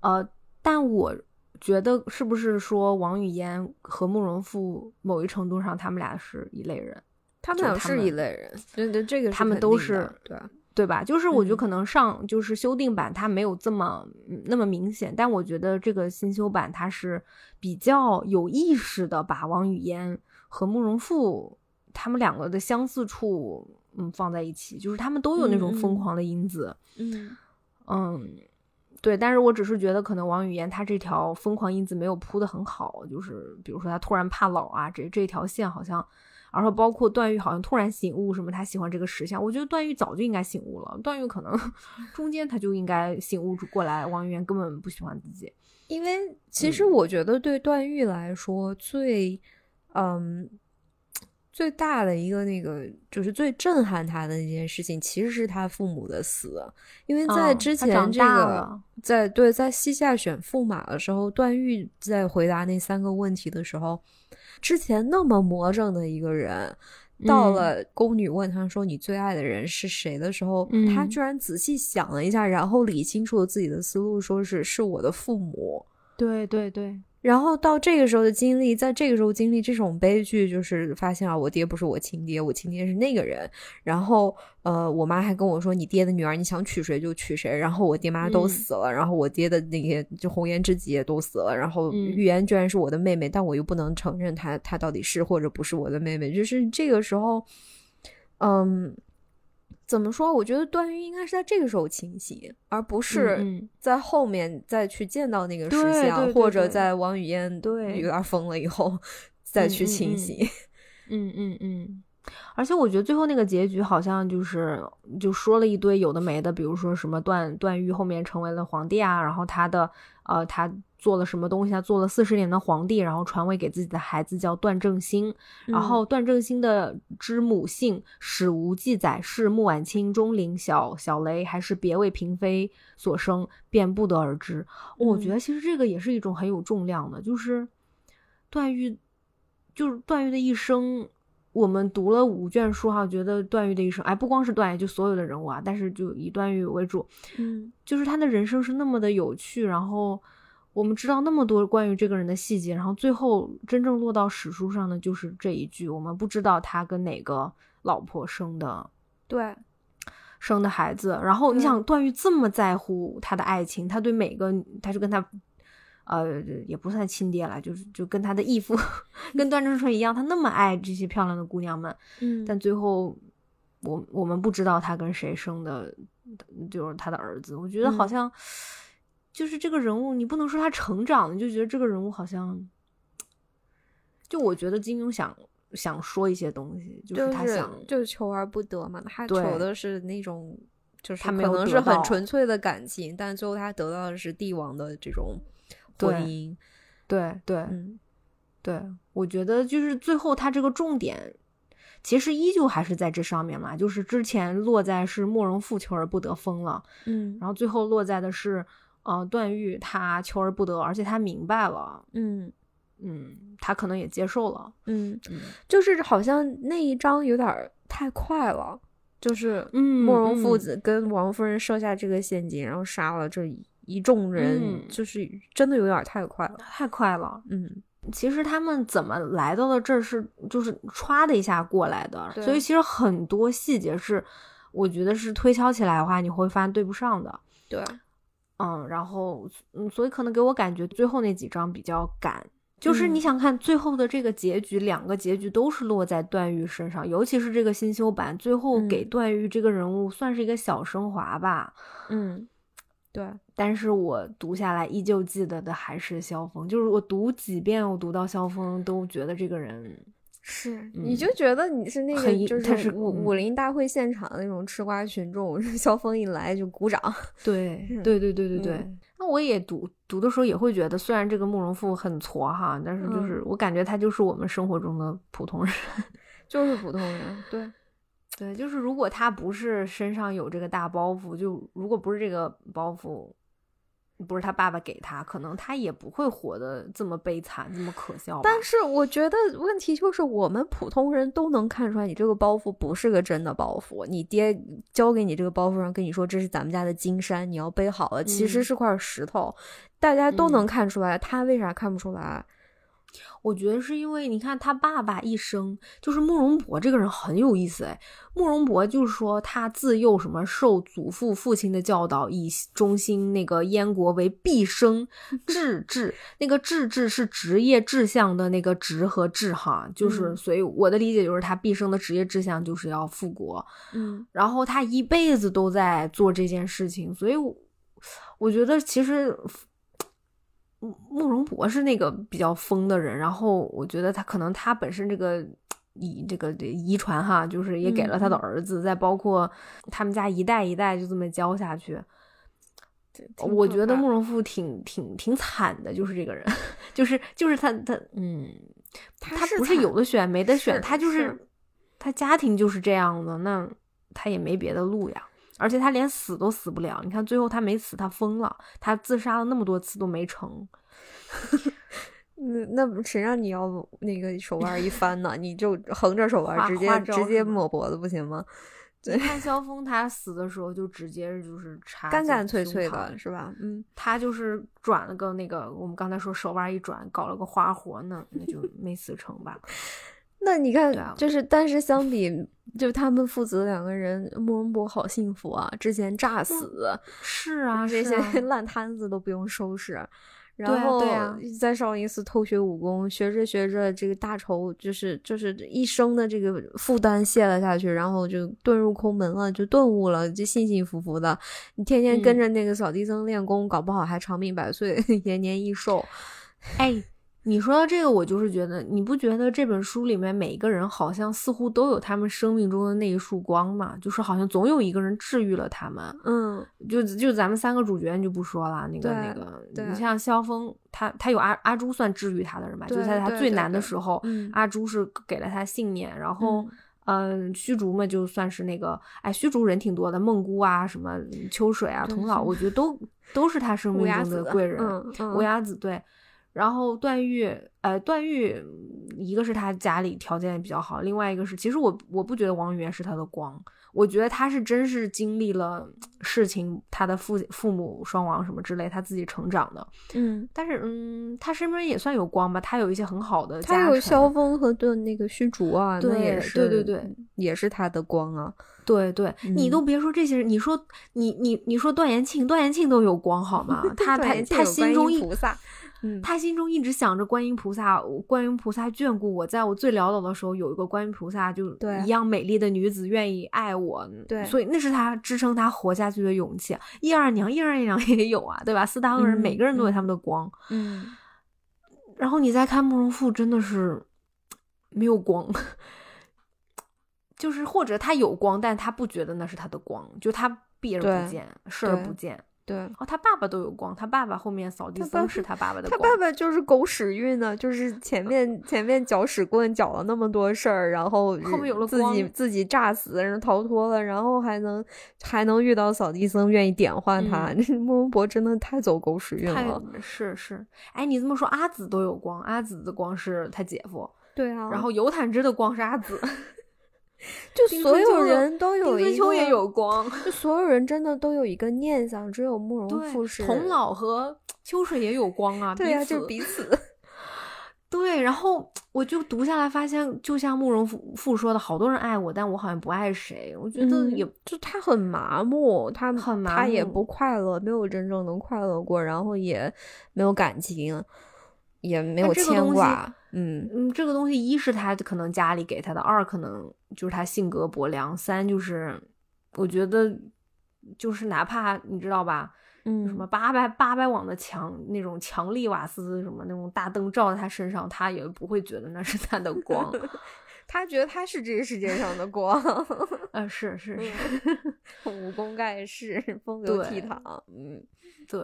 呃，但我觉得是不是说王语嫣和慕容复某一程度上他们俩是一类人？他们俩是一类人，对对，这个他们都是对。对吧？就是我觉得可能上就是修订版它没有这么那么明显，但我觉得这个新修版它是比较有意识的把王语嫣和慕容复他们两个的相似处嗯放在一起，就是他们都有那种疯狂的因子。嗯嗯，对。但是我只是觉得可能王语嫣她这条疯狂因子没有铺的很好，就是比如说她突然怕老啊，这这条线好像。然后包括段誉好像突然醒悟什么，他喜欢这个石像。我觉得段誉早就应该醒悟了，段誉可能 中间他就应该醒悟过来，王语嫣根本不喜欢自己。因为其实我觉得对段誉来说最，嗯，最大的一个那个就是最震撼他的那件事情，其实是他父母的死，因为在之前这个在对在西夏选驸马的时候，段誉在回答那三个问题的时候，之前那么魔怔的一个人，到了宫女问他说你最爱的人是谁的时候，他居然仔细想了一下，然后理清楚了自己的思路，说是是我的父母。对对对。然后到这个时候的经历，在这个时候经历这种悲剧，就是发现啊，我爹不是我亲爹，我亲爹是那个人。然后，呃，我妈还跟我说，你爹的女儿，你想娶谁就娶谁。然后我爹妈都死了，然后我爹的那些就红颜知己也都死了。然后预言居然是我的妹妹，但我又不能承认她，她到底是或者不是我的妹妹。就是这个时候，嗯。怎么说？我觉得段誉应该是在这个时候清醒，而不是在后面再去见到那个石像，或者在王语嫣对有点疯了以后再去清醒。嗯嗯嗯。而且我觉得最后那个结局好像就是就说了一堆有的没的，比如说什么段段誉后面成为了皇帝啊，然后他的呃他。做了什么东西？他做了四十年的皇帝，然后传位给自己的孩子叫段正兴。然后段正兴的之母姓史无记载，是穆婉清、钟灵、小小雷，还是别为嫔妃所生，便不得而知。我觉得其实这个也是一种很有重量的，就是段誉，就是段誉的一生。我们读了五卷书哈，觉得段誉的一生，哎，不光是段誉，就所有的人物啊，但是就以段誉为主，嗯，就是他的人生是那么的有趣，然后。我们知道那么多关于这个人的细节，然后最后真正落到史书上的就是这一句：我们不知道他跟哪个老婆生的，对，生的孩子。然后你想，段誉这么在乎他的爱情，他对每个，他就跟他，呃，也不算亲爹了，就是就跟他的义父，跟段正淳一样，他那么爱这些漂亮的姑娘们。嗯，但最后，我我们不知道他跟谁生的，就是他的儿子。我觉得好像。就是这个人物，你不能说他成长，你就觉得这个人物好像，就我觉得金庸想想说一些东西，就是他想就是求而不得嘛，他求的是那种就是他可能是很纯粹的感情，但最后他得到的是帝王的这种婚姻，对对对，我觉得就是最后他这个重点其实依旧还是在这上面嘛，就是之前落在是慕容复求而不得封了，嗯，然后最后落在的是。呃，段誉他求而不得，而且他明白了，嗯嗯，他可能也接受了，嗯，就是好像那一章有点太快了，就是慕容父子跟王夫人设下这个陷阱，然后杀了这一众人，就是真的有点太快了，太快了，嗯，其实他们怎么来到了这儿是就是歘的一下过来的，所以其实很多细节是我觉得是推敲起来的话，你会发现对不上的，对。嗯，然后嗯，所以可能给我感觉最后那几章比较赶，就是你想看最后的这个结局，两个结局都是落在段誉身上，尤其是这个新修版，最后给段誉这个人物算是一个小升华吧。嗯，对。但是我读下来依旧记得的还是萧峰，就是我读几遍，我读到萧峰都觉得这个人。是，你就觉得你是那个，就是武武林大会现场的那种吃瓜群众，萧峰一来就鼓掌。对，对，对，对，对，对。那我也读读的时候也会觉得，虽然这个慕容复很挫哈，但是就是我感觉他就是我们生活中的普通人，就是普通人。对，对，就是如果他不是身上有这个大包袱，就如果不是这个包袱。不是他爸爸给他，可能他也不会活得这么悲惨，这么可笑。但是我觉得问题就是，我们普通人都能看出来，你这个包袱不是个真的包袱。你爹交给你这个包袱上，跟你说这是咱们家的金山，你要背好了，其实是块石头。大家都能看出来，他为啥看不出来？我觉得是因为你看他爸爸一生就是慕容博这个人很有意思哎，慕容博就是说他自幼什么受祖父父亲的教导，以中心那个燕国为毕生 志志，那个志志是职业志向的那个职和志哈，就是所以我的理解就是他毕生的职业志向就是要复国，嗯，然后他一辈子都在做这件事情，所以我觉得其实。慕容博是那个比较疯的人，然后我觉得他可能他本身这个遗这个遗传哈，就是也给了他的儿子，再包括他们家一代一代就这么教下去。我觉得慕容复挺挺挺惨的，就是这个人，就是就是他他嗯，他不是有的选没得选，他就是他家庭就是这样的，那他也没别的路呀。而且他连死都死不了，你看最后他没死，他疯了，他自杀了那么多次都没成。那那谁让你要那个手 腕一翻呢？你就横着手腕直接直接抹脖子不行吗？你看萧峰他死的时候就直接就是插干干脆脆的是吧？嗯，他就是转了个那个我们刚才说手腕一转搞了个花活呢，那就没死成吧？那你看，就是但是相比就他们父子两个人，慕容博好幸福啊！之前炸死是啊，这些烂摊子都不用收拾。然后在少林寺偷学武功，学着学着，这个大仇就是就是一生的这个负担卸了下去，然后就遁入空门了，就顿悟了，就幸幸福福的。你天天跟着那个扫地僧练功，搞不好还长命百岁，延年益寿。哎。你说到这个，我就是觉得，你不觉得这本书里面每一个人好像似乎都有他们生命中的那一束光吗？就是好像总有一个人治愈了他们。嗯，就就咱们三个主角你就不说了，那个那个，你像萧峰，他他有阿阿朱算治愈他的人吧？就在他最难的时候，阿朱是给了他信念。然后，嗯，虚竹嘛，就算是那个，哎，虚竹人挺多的，梦姑啊，什么秋水啊，童姥，我觉得都都是他生命中的贵人。乌鸦子对。然后段誉，呃，段誉，一个是他家里条件比较好，另外一个是，其实我我不觉得王语嫣是他的光，我觉得他是真是经历了事情，他的父父母双亡什么之类，他自己成长的，嗯，但是嗯，他身边也算有光吧，他有一些很好的，他有萧峰和盾那个虚竹啊，对对对对，也是他的光啊，对对，你都别说这些人，你说你你你说段延庆，段延庆都有光好吗？他他他心中一。他心中一直想着观音菩萨，观音菩萨眷顾我，在我最潦倒的时候，有一个观音菩萨就一样美丽的女子愿意爱我，对，所以那是他支撑他活下去的勇气。叶二娘，叶二娘也有啊，对吧？四大恶人每个人都有他们的光，嗯。然后你再看慕容复，真的是没有光，就是或者他有光，但他不觉得那是他的光，就他避而不见，视而不见。对哦，他爸爸都有光，他爸爸后面扫地僧是他爸爸的光。他爸爸就是狗屎运呢，就是前面前面搅屎棍搅了那么多事儿，然后后面有了自己自己炸死，然后逃脱了，然后还能还能遇到扫地僧愿意点化他。慕容博真的太走狗屎运了。是是，哎，你这么说，阿紫都有光，阿紫的光是他姐夫。对啊，然后尤坦之的光是阿紫。就所有人都有一个，也有光。就所有人真的都有一个念想，只有慕容复是。童老和秋水也有光啊，对呀，就彼此。对，然后我就读下来，发现就像慕容复复说的，好多人爱我，但我好像不爱谁。我觉得也就他很麻木，他很麻木，他也不快乐，没有真正能快乐过，然后也没有感情。也没有牵挂，嗯。嗯，这个东西一是他可能家里给他的，二可能就是他性格薄凉，三就是我觉得就是哪怕你知道吧，嗯，什么八百八百瓦的墙那种强力瓦斯什么那种大灯照在他身上，他也不会觉得那是他的光，他觉得他是这个世界上的光，啊是是是，武功盖世，风流倜傥，嗯。对，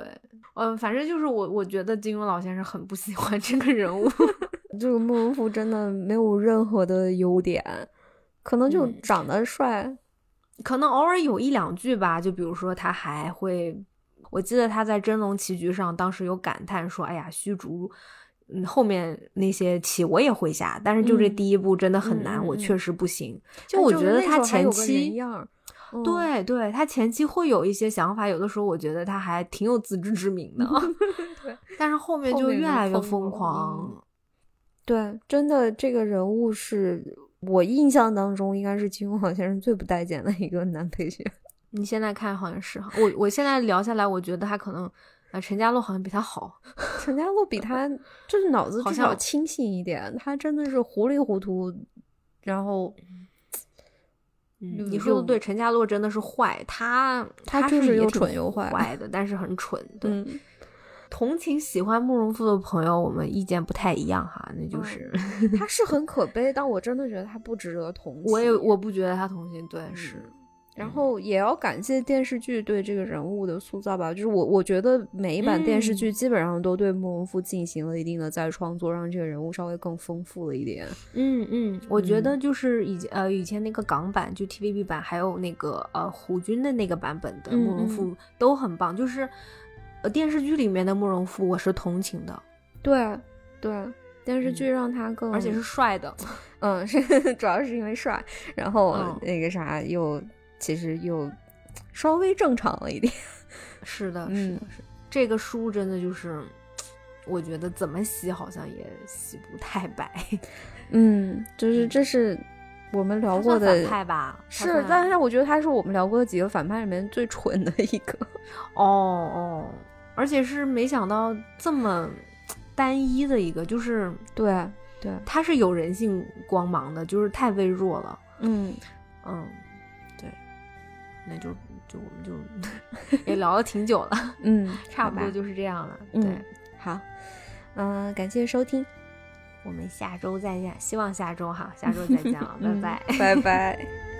嗯，反正就是我，我觉得金庸老先生很不喜欢这个人物。这个慕容复真的没有任何的优点，可能就长得帅，可能偶尔有一两句吧。就比如说，他还会，我记得他在真龙棋局上，当时有感叹说：“哎呀，虚竹，嗯，后面那些棋我也会下，但是就这第一步真的很难，我确实不行。”就我觉得他前期。对对，他前期会有一些想法，有的时候我觉得他还挺有自知之明的 对。但是后面就越来越疯狂。对，真的，这个人物是我印象当中应该是金庸老先生最不待见的一个男配角。你现在看好像是我，我现在聊下来，我觉得他可能啊，陈家洛好像比他好。陈家洛比他就是脑子至少清醒一点，他真的是糊里糊涂，然后。你说的对，陈家洛真的是坏，他他就是又蠢又坏，坏的，但是很蠢。对，同情喜欢慕容复的朋友，我们意见不太一样哈，那就是他是很 可悲，但我真的觉得他不值得同情。我也我不觉得他同情，对，是然后也要感谢电视剧对这个人物的塑造吧，就是我我觉得每一版电视剧基本上都对慕容复进行了一定的再创作，让这个人物稍微更丰富了一点。嗯嗯，我觉得就是以呃以前那个港版就 TVB 版，还有那个呃胡军的那个版本的慕容复都很棒，就是呃电视剧里面的慕容复我是同情的。对对，电视剧让他更而且是帅的，嗯，是主要是因为帅，然后那个啥又。其实又稍微正常了一点，是的，是的，是这个书真的就是，我觉得怎么洗好像也洗不太白。嗯，就是这是我们聊过的反派吧？是，但是我觉得他是我们聊过的几个反派里面最蠢的一个。哦哦，而且是没想到这么单一的一个，就是对对，他是有人性光芒的，就是太微弱了。嗯嗯。那就就我们就 也聊了挺久了，嗯，差不多就是这样了。对，好，嗯，感谢收听，我们下周再见，希望下周哈，下周再见了，拜拜，拜拜。